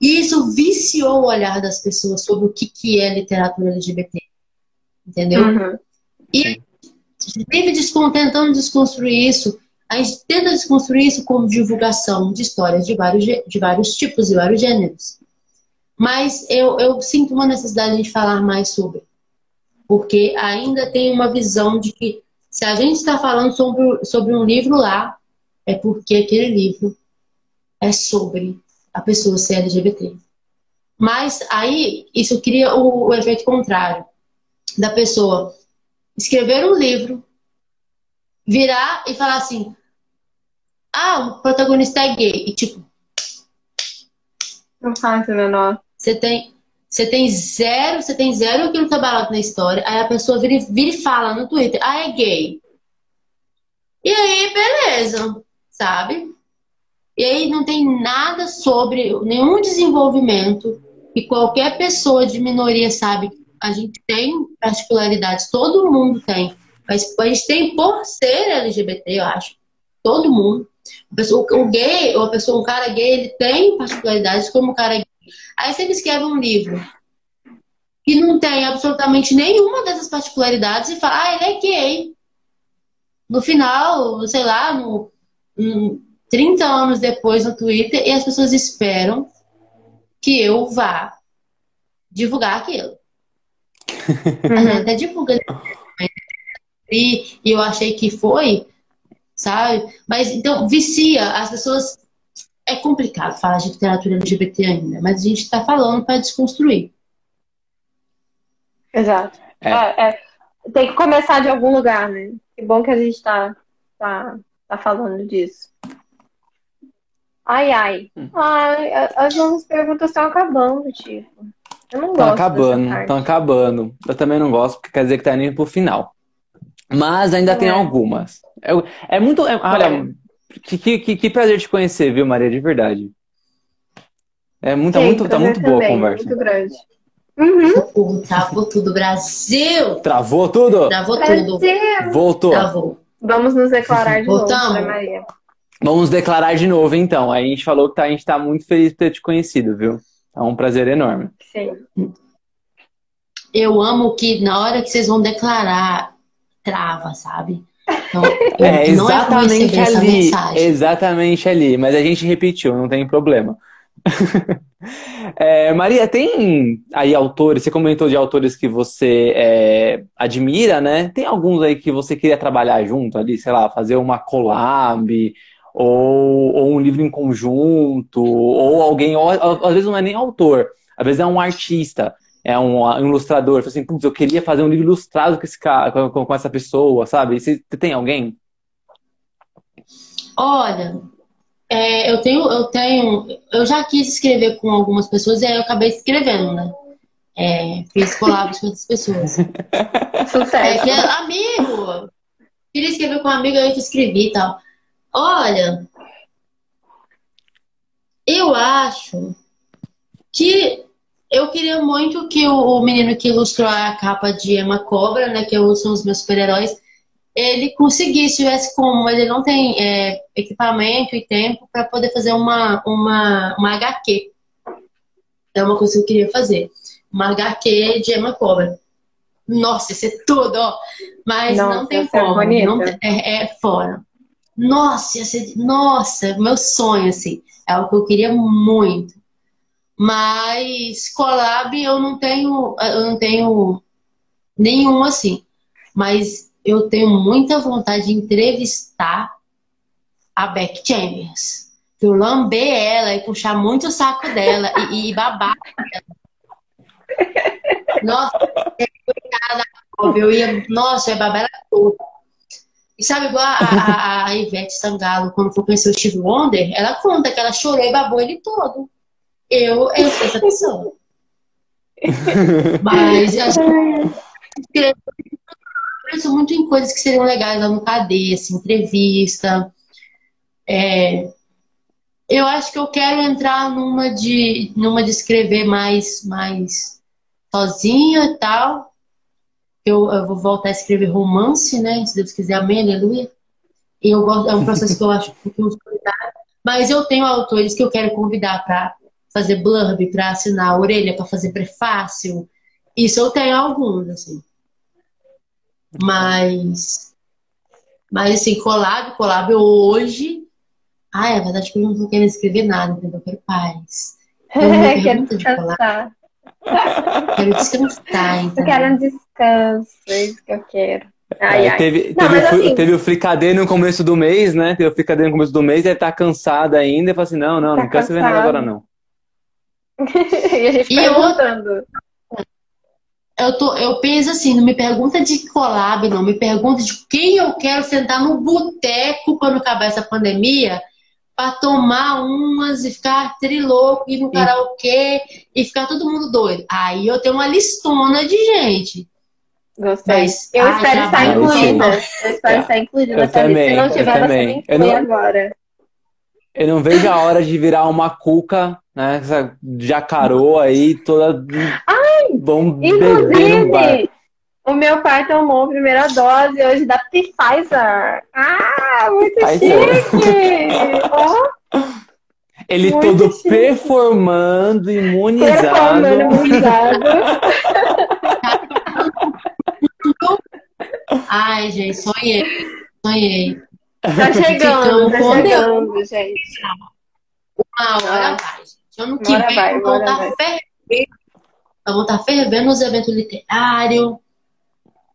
Speaker 4: E isso viciou o olhar das pessoas sobre o que, que é literatura LGBT. Entendeu? Uhum. E vive tentando desconstruir isso a gente tenta desconstruir isso como divulgação de histórias de vários, de vários tipos e vários gêneros. Mas eu, eu sinto uma necessidade de falar mais sobre. Porque ainda tem uma visão de que se a gente está falando sobre, sobre um livro lá, é porque aquele livro é sobre a pessoa ser LGBT. Mas aí isso cria o, o efeito contrário da pessoa escrever um livro, virar e falar assim: ah, o protagonista é gay. E tipo.
Speaker 3: Não faz o menor.
Speaker 4: Você tem, você tem zero, você tem zero aquilo trabalhado na história. Aí a pessoa vira, vira e fala no Twitter: ah, é gay. E aí, beleza, sabe? E aí não tem nada sobre nenhum desenvolvimento e qualquer pessoa de minoria sabe. A gente tem particularidades, todo mundo tem. Mas a gente tem por ser LGBT, eu acho. Todo mundo. Pessoa, o gay, ou a pessoa, um cara gay, ele tem particularidades como um cara gay. Aí você escreve um livro que não tem absolutamente nenhuma dessas particularidades e fala, ah, ele é gay. No final, sei lá, no, no 30 anos depois no Twitter, e as pessoas esperam que eu vá divulgar aquilo. <laughs> A gente até divulga. <laughs> E eu achei que foi, sabe? Mas então, vicia. As pessoas. É complicado falar de literatura LGBT ainda, mas a gente está falando para desconstruir.
Speaker 3: Exato. É. É, é. Tem que começar de algum lugar, né? Que bom que a gente está tá, tá falando disso. Ai, ai. Hum. Ai, as nossas perguntas estão acabando, tipo. Eu não gosto. Estão
Speaker 1: acabando, estão acabando. Eu também não gosto, porque quer dizer que tá indo pro final. Mas ainda é. tem algumas. É, é muito. É, olha, que, que, que, prazer te conhecer, viu, Maria? De verdade. É muito, Sim, muito, tá muito boa a conversa.
Speaker 3: Muito grande.
Speaker 4: Uhum. Travou tudo, Brasil!
Speaker 1: Travou tudo?
Speaker 4: Travou tudo.
Speaker 1: Voltou.
Speaker 4: Travou.
Speaker 3: Vamos nos declarar de Voltamos. novo, Maria.
Speaker 1: Vamos declarar de novo, então. Aí a gente falou que tá, a gente tá muito feliz de ter te conhecido, viu? É um prazer enorme.
Speaker 3: Sim.
Speaker 4: Eu amo que na hora que vocês vão declarar, trava, sabe?
Speaker 1: Então, <laughs> é, exatamente é ali. Exatamente ali. Mas a gente repetiu, não tem problema. <laughs> é, Maria, tem aí autores, você comentou de autores que você é, admira, né? Tem alguns aí que você queria trabalhar junto ali, sei lá, fazer uma collab, ou, ou um livro em conjunto, ou alguém, ou, às vezes não é nem autor, às vezes é um artista, é um, um ilustrador, assim, putz, eu queria fazer um livro ilustrado com esse cara, com, com essa pessoa, sabe? Você tem alguém?
Speaker 4: Olha, é, eu tenho, eu tenho, eu já quis escrever com algumas pessoas e aí eu acabei escrevendo, né? É, fiz collabs com outras pessoas. <laughs>
Speaker 3: Sucesso.
Speaker 4: É que, amigo, queria escrever com um amigo, aí eu escrevi e tal. Olha, eu acho que eu queria muito que o, menino que ilustrou a capa de Emma Cobra, né, que são os meus super-heróis, ele conseguisse, tivesse como, mas ele não tem é, equipamento e tempo para poder fazer uma, uma, uma HQ. É uma coisa que eu queria fazer. Uma HQ de Emma Cobra. Nossa, isso é tudo, ó. Mas Nossa, não tem é como. É, não, é, é fora. Nossa, ser, nossa, meu sonho, assim. É algo que eu queria muito. Mas collab eu não tenho, eu não tenho nenhum assim. Mas eu tenho muita vontade de entrevistar a Beck Chambers. Eu lamber ela e puxar muito o saco dela e, e babar Nossa, eu ia, nossa, eu ia babar ela toda. E sabe, igual a, a, a Ivete Sangalo, quando foi conhecer o Steve Wonder, ela conta que ela chorou e babou ele todo. Eu, eu sou essa pessoa. Mas acho que penso muito em coisas que seriam legais lá no cadeia, assim, entrevista. É, eu acho que eu quero entrar numa de, numa de escrever mais, mais sozinha e tal. Eu, eu, vou voltar a escrever romance, né? Se Deus quiser, amém, aleluia. Eu gosto, é um processo que eu acho que eu Mas eu tenho autores que eu quero convidar para fazer blurb, para assinar a orelha, para fazer prefácio. Isso eu tenho alguns, assim. Mas. Mas assim, collab, collab hoje. Ah, é verdade que eu não tô querendo escrever nada, entendeu? Eu quero paz. <laughs>
Speaker 3: Eu quero descansar.
Speaker 4: Quero descansar, <laughs> então.
Speaker 3: Eu quero um descanso, é isso que eu quero. Ai,
Speaker 1: é, ai. Teve, não, teve, assim... teve, o fricadeiro no começo do mês, né? Teve o fricadeiro no começo do mês, ele tá cansado ainda e fala assim: não, não, tá não quero saber nada agora, não. <laughs>
Speaker 3: e a gente
Speaker 4: E eu-
Speaker 3: perguntando.
Speaker 4: Eu, tô, eu penso assim, não me pergunta de collab, não. Me pergunta de quem eu quero sentar no boteco quando acabar essa pandemia pra tomar umas e ficar trilouco, ir no karaokê e ficar todo mundo doido. Aí eu tenho uma listona de gente.
Speaker 3: Gostei.
Speaker 4: Mas,
Speaker 3: eu
Speaker 4: ah,
Speaker 3: espero
Speaker 4: já
Speaker 3: estar
Speaker 4: vai.
Speaker 3: incluída. Eu espero estar incluída
Speaker 1: Eu
Speaker 3: nessa lista.
Speaker 1: também,
Speaker 3: Se não
Speaker 1: eu
Speaker 3: tiver, você
Speaker 1: também.
Speaker 3: me
Speaker 1: Eu não-
Speaker 3: agora.
Speaker 1: Eu não vejo a hora de virar uma cuca, né? Essa jacarô aí, toda. Bom beber no bar.
Speaker 3: Inclusive, o meu pai tomou a primeira dose hoje da Pfizer. Ah, muito
Speaker 1: Pfizer.
Speaker 3: chique! <laughs> Ó,
Speaker 1: Ele
Speaker 3: Muito
Speaker 1: todo
Speaker 3: chique.
Speaker 1: performando, imunizado.
Speaker 3: performando imunizado. <laughs>
Speaker 4: Ai, gente, sonhei. Sonhei.
Speaker 3: Tá chegando,
Speaker 4: Ficamos
Speaker 3: tá chegando, gente.
Speaker 4: Uma hora
Speaker 3: Ah.
Speaker 4: vai, gente. Ano que vem
Speaker 3: vai,
Speaker 4: vão estar
Speaker 3: vai.
Speaker 4: fervendo. Vão estar fervendo os eventos literários.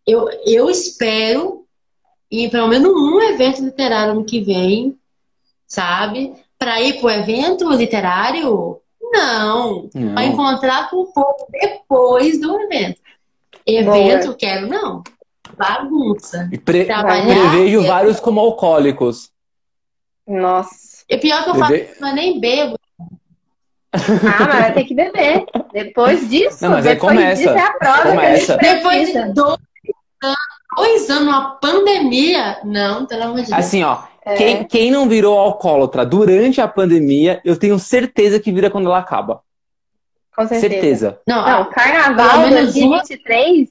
Speaker 4: Eu, eu espero ir pelo menos um evento literário ano que vem, sabe? Para ir pro evento literário? Não.
Speaker 1: Não.
Speaker 4: Para encontrar com o povo depois do evento. Evento, quero não. Bagunça.
Speaker 1: E pre-
Speaker 4: Trabalhar.
Speaker 1: prevejo vários como alcoólicos.
Speaker 3: Nossa.
Speaker 4: E pior que eu falo,
Speaker 1: Preve-
Speaker 4: mas nem bebo.
Speaker 3: Ah, mas vai ter que beber. Depois disso,
Speaker 1: Não, mas aí
Speaker 3: depois
Speaker 1: começa.
Speaker 3: disso é a prova
Speaker 1: Começa.
Speaker 3: que
Speaker 4: Depois de dois anos, dois anos, uma pandemia. Não, pelo amor de Deus.
Speaker 1: Assim, ó,
Speaker 3: É.
Speaker 1: quem, quem não virou alcoólatra durante a pandemia, eu tenho certeza que vira quando ela acaba.
Speaker 3: Com certeza.
Speaker 1: Certeza.
Speaker 4: não,
Speaker 3: Não, carnaval
Speaker 4: Pelo menos uma-
Speaker 3: 2023,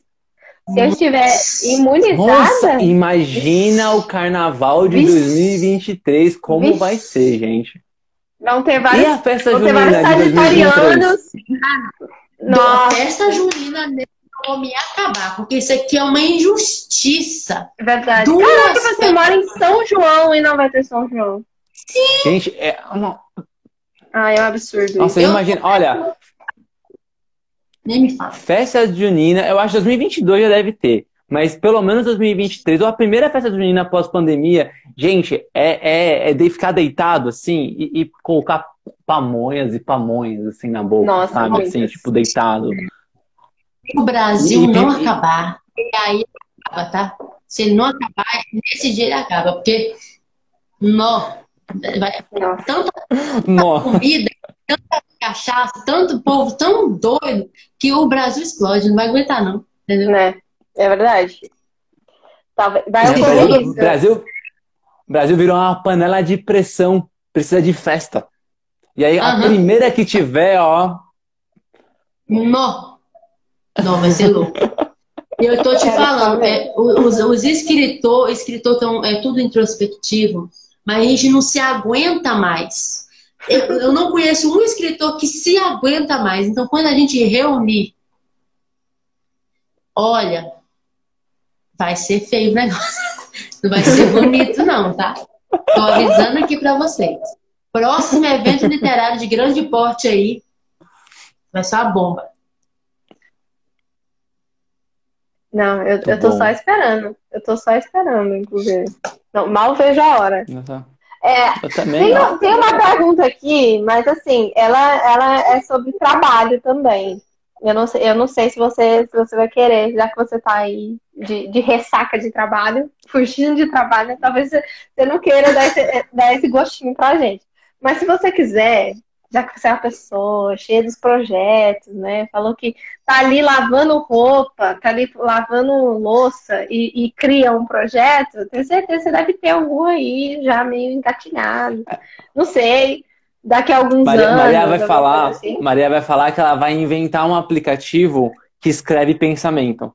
Speaker 3: se eu estiver
Speaker 1: Nossa,
Speaker 3: imunizada,
Speaker 1: imagina o carnaval de
Speaker 3: Vixe.
Speaker 1: 2023, como
Speaker 3: Vixe.
Speaker 1: vai ser, gente.
Speaker 3: vão ter
Speaker 1: E
Speaker 3: vários,
Speaker 1: a festa
Speaker 3: vão ter
Speaker 1: junina
Speaker 3: vários
Speaker 1: de 2023?
Speaker 3: sagitarianos.
Speaker 4: a
Speaker 3: Nossa,
Speaker 4: festa junina nem vou me acabar, porque isso aqui é uma injustiça.
Speaker 3: é verdade.
Speaker 4: Duas
Speaker 3: Caraca, você mora em São João e não vai ter São João.
Speaker 1: Gente, é uma...
Speaker 3: Ah, é um absurdo
Speaker 1: Nossa, eu imagino. Olha,
Speaker 4: Nem me fala.
Speaker 1: festa junina, eu acho que 2022 já deve ter. Mas pelo menos 2023, ou a primeira festa junina pós-pandemia, gente, é, é, é de ficar deitado assim e, e colocar pamonhas e pamonhas assim na boca,
Speaker 3: Nossa,
Speaker 1: sabe?
Speaker 3: muitas.
Speaker 1: Assim, tipo, deitado.
Speaker 4: Se o Brasil
Speaker 1: E-
Speaker 4: não
Speaker 1: e-
Speaker 4: acabar, e aí acaba, tá? Se ele não acabar, nesse dia ele acaba, porque não, vai, tanta
Speaker 1: Nossa.
Speaker 4: comida, tanta cachaça, tanto povo tão doido que o Brasil explode, não vai aguentar, não. Entendeu?
Speaker 3: Né? É verdade. Talvez- Vai
Speaker 1: O
Speaker 3: ocorrer
Speaker 1: Brasil. Brasil, Brasil virou uma panela de pressão. Precisa de festa. E aí, a
Speaker 4: Aham.
Speaker 1: primeira que tiver, ó.
Speaker 4: Não. Não, vai ser louco. E eu tô te
Speaker 3: Quero
Speaker 4: falando, é, os, os escritor, escritor tão, é tudo introspectivo, mas a gente não se aguenta mais. Eu, eu não conheço um escritor que se aguenta mais. Então, quando a gente reunir, olha, vai ser feio o negócio. Não vai ser bonito, não, tá? Tô avisando aqui pra vocês. Próximo evento literário de grande porte aí vai ser uma bomba.
Speaker 3: Não, eu,
Speaker 1: Tá
Speaker 3: eu tô
Speaker 1: bom.
Speaker 3: só esperando. Eu tô só esperando, inclusive. Não, mal vejo a hora. É,
Speaker 1: também.
Speaker 3: tem,
Speaker 1: ó.
Speaker 3: tem uma pergunta aqui, mas assim, ela, ela é sobre trabalho também. Eu não sei, eu não sei se você, se você vai querer, já que você tá aí de, de ressaca de trabalho, fugindo de trabalho, talvez você, você não queira dar esse, <laughs> dar esse gostinho pra gente. Mas se você quiser, já que você é uma pessoa cheia dos projetos, né? Falou que tá ali lavando roupa, tá ali lavando louça e, e cria um projeto, tenho certeza que você deve ter algum aí já meio engatinhado. Não sei, daqui a alguns
Speaker 1: Maria,
Speaker 3: anos.
Speaker 1: Maria vai falar,
Speaker 3: assim.
Speaker 1: Maria vai falar que ela vai inventar um aplicativo que escreve pensamento.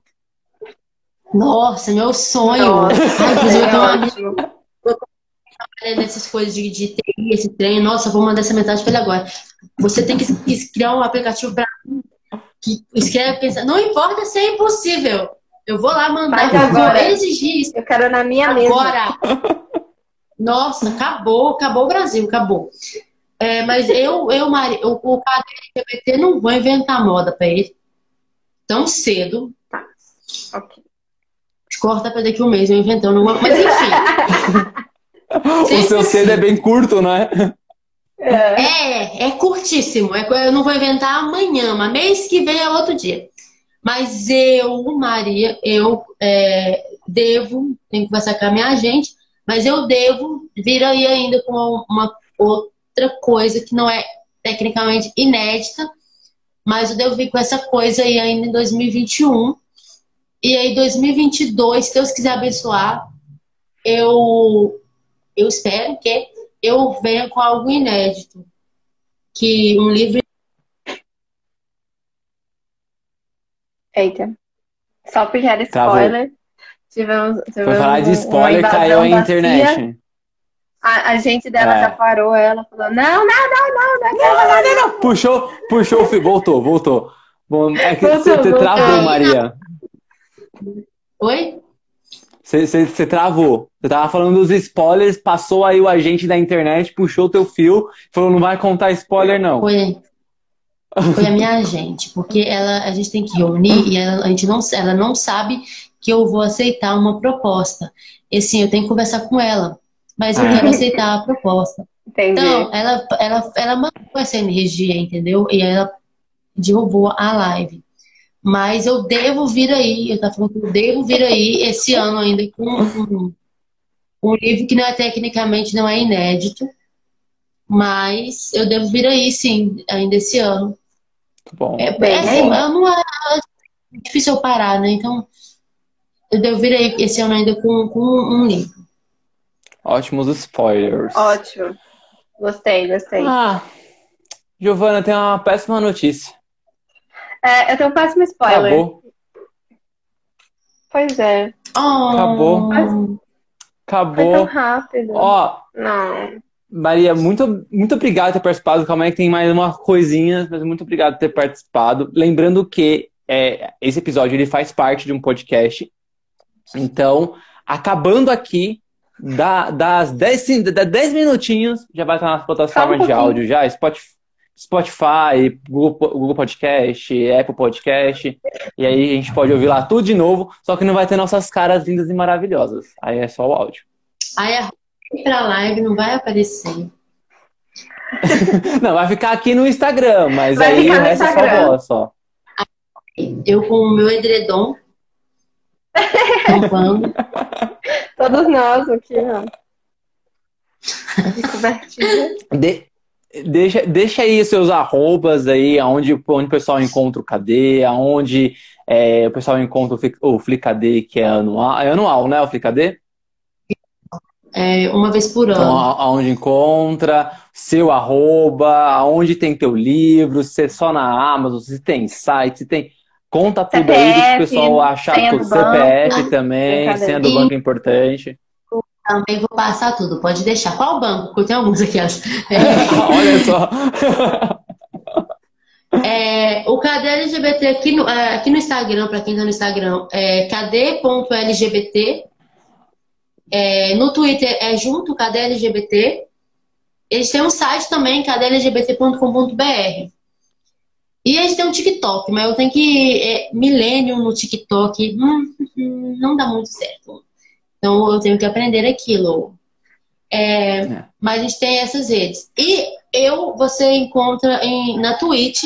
Speaker 4: Nossa, meu sonho.
Speaker 3: Nossa,
Speaker 4: Ai, inclusive, eu uma
Speaker 3: é ótimo.
Speaker 4: que trabalha nessas coisas de, de TI, esse trem. Nossa, eu vou mandar essa mensagem pra ele agora. Você tem que criar um aplicativo pra mim que escreve pensando. Não importa se é impossível. Eu vou lá mandar,
Speaker 3: Faz
Speaker 4: eu vou
Speaker 3: agora.
Speaker 4: exigir isso
Speaker 3: Eu quero na minha mesa.
Speaker 4: agora. Nossa, acabou, acabou o Brasil, acabou. É, mas eu, eu, Mari, o, o cara LGBT não vou inventar moda pra ele tão cedo.
Speaker 3: Ok.
Speaker 4: Corta pra daqui um mês, eu inventando uma. Mas enfim. <laughs> <laughs>
Speaker 1: O seu cedo é bem curto, não é?
Speaker 4: É. é, é curtíssimo. É, eu não vou inventar amanhã, mas mês que vem é outro dia. Mas eu, Maria, eu é, devo, tenho que conversar com a minha agente, mas eu devo vir aí ainda com uma outra coisa que não é tecnicamente inédita, mas eu devo vir com essa coisa aí ainda em 2021. E aí, 2022, se Deus quiser abençoar, eu, eu espero que eu venha com algo inédito. Que um livro
Speaker 3: Eita. Só pegar spoiler. Tivemos, tivemos
Speaker 1: Foi falar de spoiler, caiu a internet.
Speaker 3: A, a gente dela é. já parou ela, falou: não, não, não, não, não, não,
Speaker 1: não, não, não. Puxou, puxou o fio, voltou, voltou. Bom, é que você, você travou, Maria.
Speaker 4: Oi?
Speaker 1: Você, travou. Você tava falando dos spoilers, passou aí o agente da internet, puxou o teu fio, falou: não vai contar spoiler, não.
Speaker 4: Foi. Foi a minha agente, porque ela, a gente tem que reunir e ela, a gente não, ela não sabe que eu vou aceitar uma proposta. E assim, eu tenho que conversar com ela, mas eu quero aceitar a proposta. Entendi. Então, ela, ela, ela mandou essa energia, entendeu? E ela derrubou a live. Mas eu devo vir aí, eu tava falando que eu devo vir aí esse ano ainda com um, um livro que não é tecnicamente não é inédito, mas eu devo vir aí sim, ainda esse ano.
Speaker 1: Bom.
Speaker 4: É, é, assim, não, é, é difícil eu parar, né? Então, eu devo vir aí esse ano ainda com, com um livro.
Speaker 1: Ótimos spoilers.
Speaker 3: Ótimo. Gostei, gostei.
Speaker 1: Ah, Giovana, tem uma péssima notícia.
Speaker 3: É, eu tenho um péssimo spoiler.
Speaker 1: Acabou.
Speaker 3: Pois é.
Speaker 4: Oh.
Speaker 1: Acabou. Acabou. Foi
Speaker 3: tão rápido.
Speaker 1: Ó.
Speaker 3: Não.
Speaker 1: Maria, muito, muito obrigado por ter participado. Calma aí que tem mais uma coisinha, mas muito obrigado por ter participado. Lembrando que é, esse episódio ele faz parte de um podcast. Então, acabando aqui, da, das 10, da 10 minutinhos, já vai estar nas plataformas um de áudio já, Spotify, Spotify Google, Google Podcast, Apple Podcast. E aí a gente pode ouvir lá tudo de novo, só que não vai ter nossas caras lindas e maravilhosas. Aí é só o áudio.
Speaker 4: Aí a pra live não vai aparecer. <laughs>
Speaker 1: não, vai ficar aqui no Instagram, mas vai aí o resto é só voz só.
Speaker 4: Eu com o meu edredom. <laughs>
Speaker 3: Todos nós aqui, ó. <laughs>
Speaker 1: De, deixa, deixa aí seus arrobas aí, onde, onde o pessoal encontra o KD, aonde é, o pessoal encontra o, o Flicadê, que é anual. É anual, né? O Flicadê?
Speaker 4: é, uma vez por
Speaker 1: então,
Speaker 4: ano. Então,
Speaker 1: aonde encontra, seu arroba, aonde tem teu livro, se é só na Amazon, se tem site, se tem. Conta tudo CPF, aí que o pessoal achar CPF banco, também, senha do banco é importante.
Speaker 4: Também vou passar tudo, pode deixar. Qual banco? Porque tem alguns aqui. <laughs>
Speaker 1: Olha só. <laughs>
Speaker 4: É, o KD LGBT aqui no, é, aqui no Instagram, para quem está no Instagram, é kd.lgbt é, no Twitter é junto, Cadê LGBT? Eles têm um site também, cadelgbt.com.br. E eles têm um TikTok, mas eu tenho que. É, milênio no TikTok hum, hum, não dá muito certo. Então eu tenho que aprender aquilo. É, é. Mas a gente tem essas redes. E eu, você encontra em, na Twitch,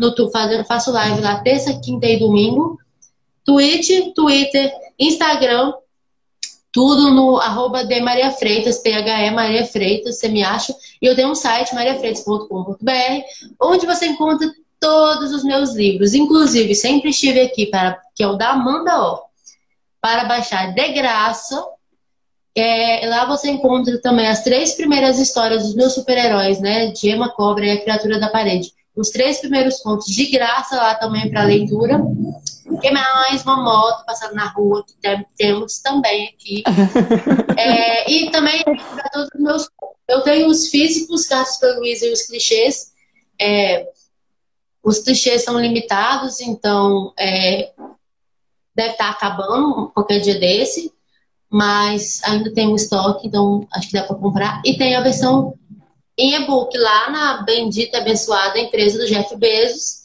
Speaker 4: no, fazendo, faço live lá terça, quinta e domingo. Twitch, Twitter, Instagram tudo no arroba de Maria Freitas, PHE Maria Freitas, você me acha. E eu tenho um site, mariafreitas.com.br, onde você encontra todos os meus livros. Inclusive, sempre estive aqui, para, que é o da Amanda O, para baixar de graça. É, lá você encontra também as três primeiras histórias dos meus super-heróis, né? De Emma Cobra e a Criatura da Parede. Os três primeiros contos de graça lá também para leitura. E mais uma moto passando na rua, que temos também aqui. <laughs> é, e também para todos os meus. Eu tenho os físicos, Cartas para Luiz e os clichês. É, os clichês são limitados, então é, deve estar acabando qualquer dia desse, mas ainda tem um estoque, então acho que dá para comprar. E tem a versão em e-book lá na bendita abençoada empresa do Jeff Bezos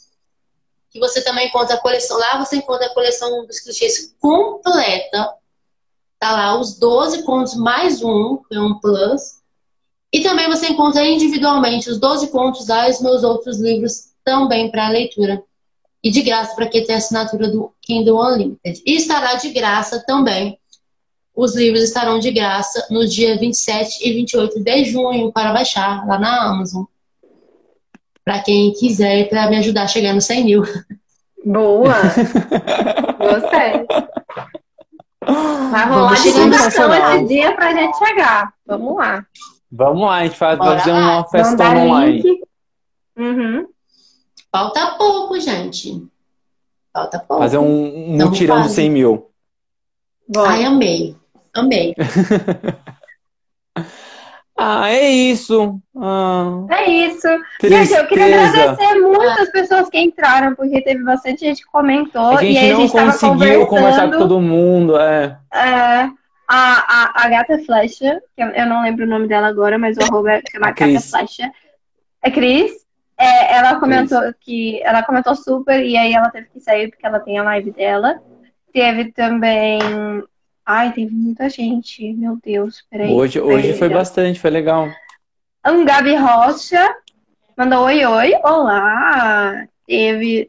Speaker 4: que você também encontra a coleção. Lá você encontra a coleção dos clichês completa. Tá lá os 12 contos mais um, que é um plus. E também você encontra individualmente os 12 contos lá e os meus outros livros também para leitura. E de graça para quem tem a assinatura do Kindle Unlimited. E estará de graça também. Os livros estarão de graça no dia 27 e 28 de junho para baixar lá na Amazon. Para quem quiser, para me ajudar a chegar no 100 mil.
Speaker 3: Boa! <laughs> Gostei. Vai rolar
Speaker 1: Vamos
Speaker 3: divulgação esse dia pra gente chegar. Vamos lá.
Speaker 1: Vamos lá, a gente faz, vai fazer uma
Speaker 3: Mandar
Speaker 1: online.
Speaker 3: Uhum.
Speaker 4: Falta pouco, gente. Falta pouco.
Speaker 1: Fazer um, um
Speaker 4: Então,
Speaker 1: mutirão de
Speaker 4: faz.
Speaker 1: 100 mil.
Speaker 3: Bora.
Speaker 4: Ai, amei. Amei. <laughs>
Speaker 1: Ah, é isso. Ah,
Speaker 3: É isso.
Speaker 1: tristeza.
Speaker 3: Gente, eu queria agradecer muito as pessoas que entraram, porque teve bastante gente que comentou.
Speaker 1: A
Speaker 3: e
Speaker 1: gente
Speaker 3: aí a
Speaker 1: não
Speaker 3: gente tava
Speaker 1: conseguiu conversar com todo mundo. É.
Speaker 3: É, a, a, a Gata Flecha, que eu, não lembro o nome dela agora, mas o arroba é chama
Speaker 1: A
Speaker 3: Gata. Flecha. É Cris. É, ela comentou que ela comentou super e aí ela teve que sair porque ela tem a live dela. Teve também. Ai, teve muita gente. Meu Deus, peraí.
Speaker 1: Hoje, hoje foi
Speaker 3: Deus.
Speaker 1: bastante, foi legal.
Speaker 3: Angabi Rocha mandou oi, oi, olá. Teve,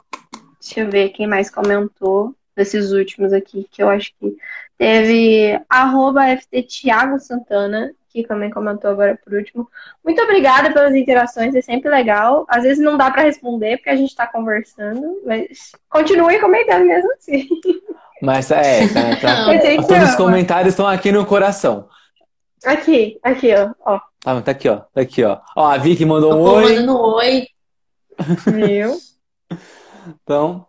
Speaker 3: deixa eu ver quem mais comentou desses últimos aqui, que eu acho que teve arroba FT Thiago Santana, que também comentou agora por último. Muito obrigada pelas interações, é sempre legal. Às vezes não dá para responder porque a gente tá conversando, mas continue comentando mesmo assim.
Speaker 1: Mas é, <laughs> tá, tá. Todos os comentários estão aqui no coração.
Speaker 3: Aqui, aqui, ó. ó.
Speaker 1: Tá, tá aqui, ó. Tá aqui, ó. Ó, a Vicky mandou um oi.
Speaker 4: mandando oi.
Speaker 3: Viu?
Speaker 1: Então,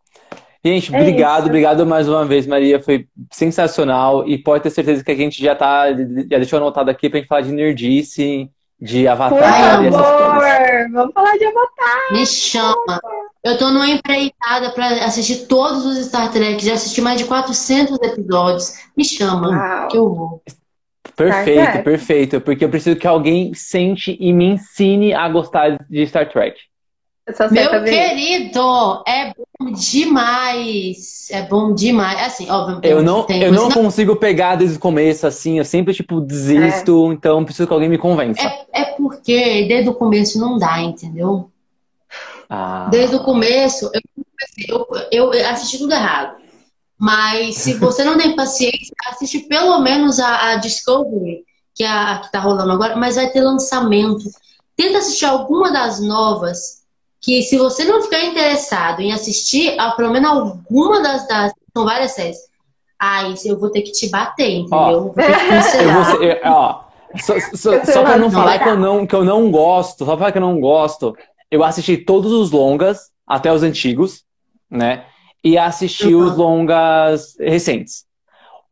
Speaker 1: gente,
Speaker 3: É
Speaker 1: obrigado,
Speaker 3: isso.
Speaker 1: obrigado mais uma vez, Maria. Foi sensacional. E pode ter certeza que a gente já tá, já deixou anotado aqui pra gente falar de nerdice, de
Speaker 3: Por
Speaker 1: avatar e essas coisas.
Speaker 3: favor, vamos falar de Avatar.
Speaker 4: Me chama. Eu tô numa empreitada pra assistir todos os Star Trek. Já assisti mais de 400 episódios. Me chama,
Speaker 3: Uau.
Speaker 4: que eu vou.
Speaker 1: Perfeito,
Speaker 3: Star
Speaker 1: perfeito. Porque eu preciso que alguém sente e me ensine a gostar de Star Trek.
Speaker 4: Meu querido, é bom demais. É bom demais. Assim, óbvio,
Speaker 1: Eu não,
Speaker 4: tem
Speaker 1: eu não consigo pegar desde o começo, assim. Eu sempre, tipo, desisto. Então, preciso que alguém me convença.
Speaker 4: É, é porque desde o começo não dá, entendeu?
Speaker 1: Ah,
Speaker 4: Desde o começo, eu, eu, eu assisti tudo errado. Mas se você não tem paciência, assiste pelo menos a, a Discovery, que é a que tá rolando agora, mas vai ter lançamento. Tenta assistir alguma das novas, que se você não ficar interessado em assistir, a, pelo menos alguma das, das. São várias séries. Aí eu vou ter que te bater, entendeu?
Speaker 1: Ó,
Speaker 4: vou ter que <laughs>
Speaker 1: Eu vou ser- eu- ó, só, só- só pra não falar que eu não, que eu não gosto, só pra falar que eu não gosto, eu assisti todos os longas, até os antigos, né? E assisti
Speaker 4: Uhum.
Speaker 1: os longas recentes.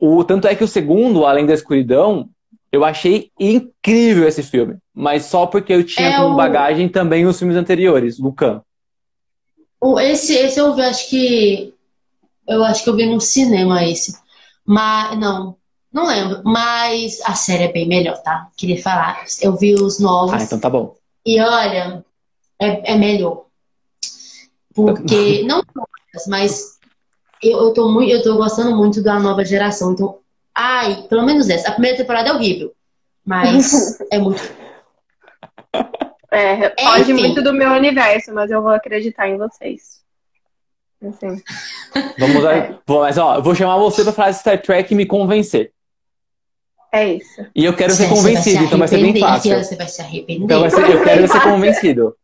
Speaker 1: O, tanto é que o segundo, Além da Escuridão, eu achei incrível esse filme. Mas só porque eu tinha
Speaker 4: É
Speaker 1: como
Speaker 4: o-
Speaker 1: bagagem também os filmes anteriores, Lucan.
Speaker 4: Esse, esse eu vi, acho que. Eu acho que eu vi no cinema esse. Mas, não, não lembro. Mas a série é bem melhor, tá? Queria falar. Eu vi os novos.
Speaker 1: Ah, então tá bom.
Speaker 4: E olha, é, é melhor. Porque, <laughs> não todas, mas eu, eu, tô muito, eu tô gostando muito da nova geração. Então, ai, pelo menos essa. A primeira temporada é horrível. Mas <laughs> é muito.
Speaker 3: É, foge
Speaker 4: Enfim.
Speaker 3: muito do meu universo, mas eu vou acreditar em vocês. Assim.
Speaker 1: Vamos lá.
Speaker 3: É.
Speaker 1: Mas ó, eu vou chamar você pra falar de Star Trek e me convencer.
Speaker 3: É isso.
Speaker 1: E eu quero ser
Speaker 4: Você
Speaker 1: convencido,
Speaker 4: se
Speaker 1: então vai ser bem fácil.
Speaker 4: Você vai se arrepender.
Speaker 1: Então vai ser, eu quero ser convencido.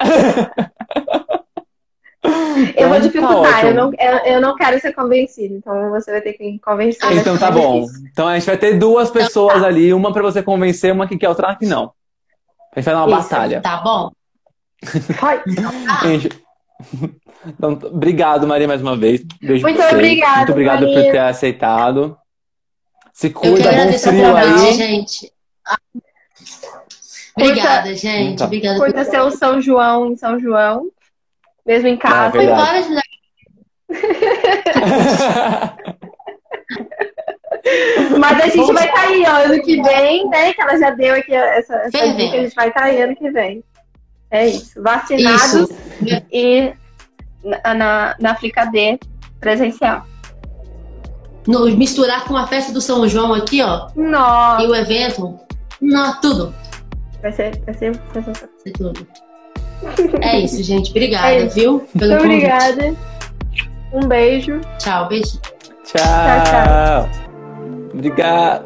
Speaker 1: <laughs>
Speaker 3: Eu vou
Speaker 1: Então,
Speaker 3: dificultar,
Speaker 1: tá
Speaker 3: eu, não, eu, eu não quero ser convencido, então você vai ter que me convencer.
Speaker 1: Então tá bom.
Speaker 3: difícil.
Speaker 1: Então a gente vai ter duas pessoas ali, uma pra você convencer, uma que quer outra que não. A gente vai dar uma
Speaker 3: Isso.
Speaker 1: batalha.
Speaker 4: Tá bom?
Speaker 3: Vai.
Speaker 1: Gente, Então, obrigado, Maria, mais uma vez. Beijo
Speaker 3: Muito
Speaker 1: pra você.
Speaker 3: obrigada,
Speaker 1: Muito obrigado por
Speaker 3: Maria.
Speaker 1: ter aceitado. Se cuida, bom frio aí.
Speaker 4: gente. Obrigada, gente.
Speaker 1: Tá.
Speaker 4: Obrigada
Speaker 3: Curta seu São João em São João, mesmo em casa.
Speaker 4: Foi
Speaker 1: verdade.
Speaker 4: várias <laughs> lugares.
Speaker 3: Mas a gente vai estar aí ó, ano que vem, né? Que ela já deu aqui essa, essa
Speaker 4: Fervendo.
Speaker 3: dica, a gente vai estar aí ano que vem. É isso. Vacinados
Speaker 4: Isso.
Speaker 3: e na, na, na Africa D presencial.
Speaker 4: No- misturar com a festa do São João aqui, ó.
Speaker 3: Nossa,
Speaker 4: E o evento. Não, tudo.
Speaker 3: Vai ser, vai ser sensacional.
Speaker 4: Ser tudo. É isso, gente. Obrigada,
Speaker 3: É isso.
Speaker 4: viu? Pelo
Speaker 3: Muito
Speaker 4: convite.
Speaker 3: obrigada. Um beijo.
Speaker 4: Tchau, beijo.
Speaker 5: Tchau. Obrigado.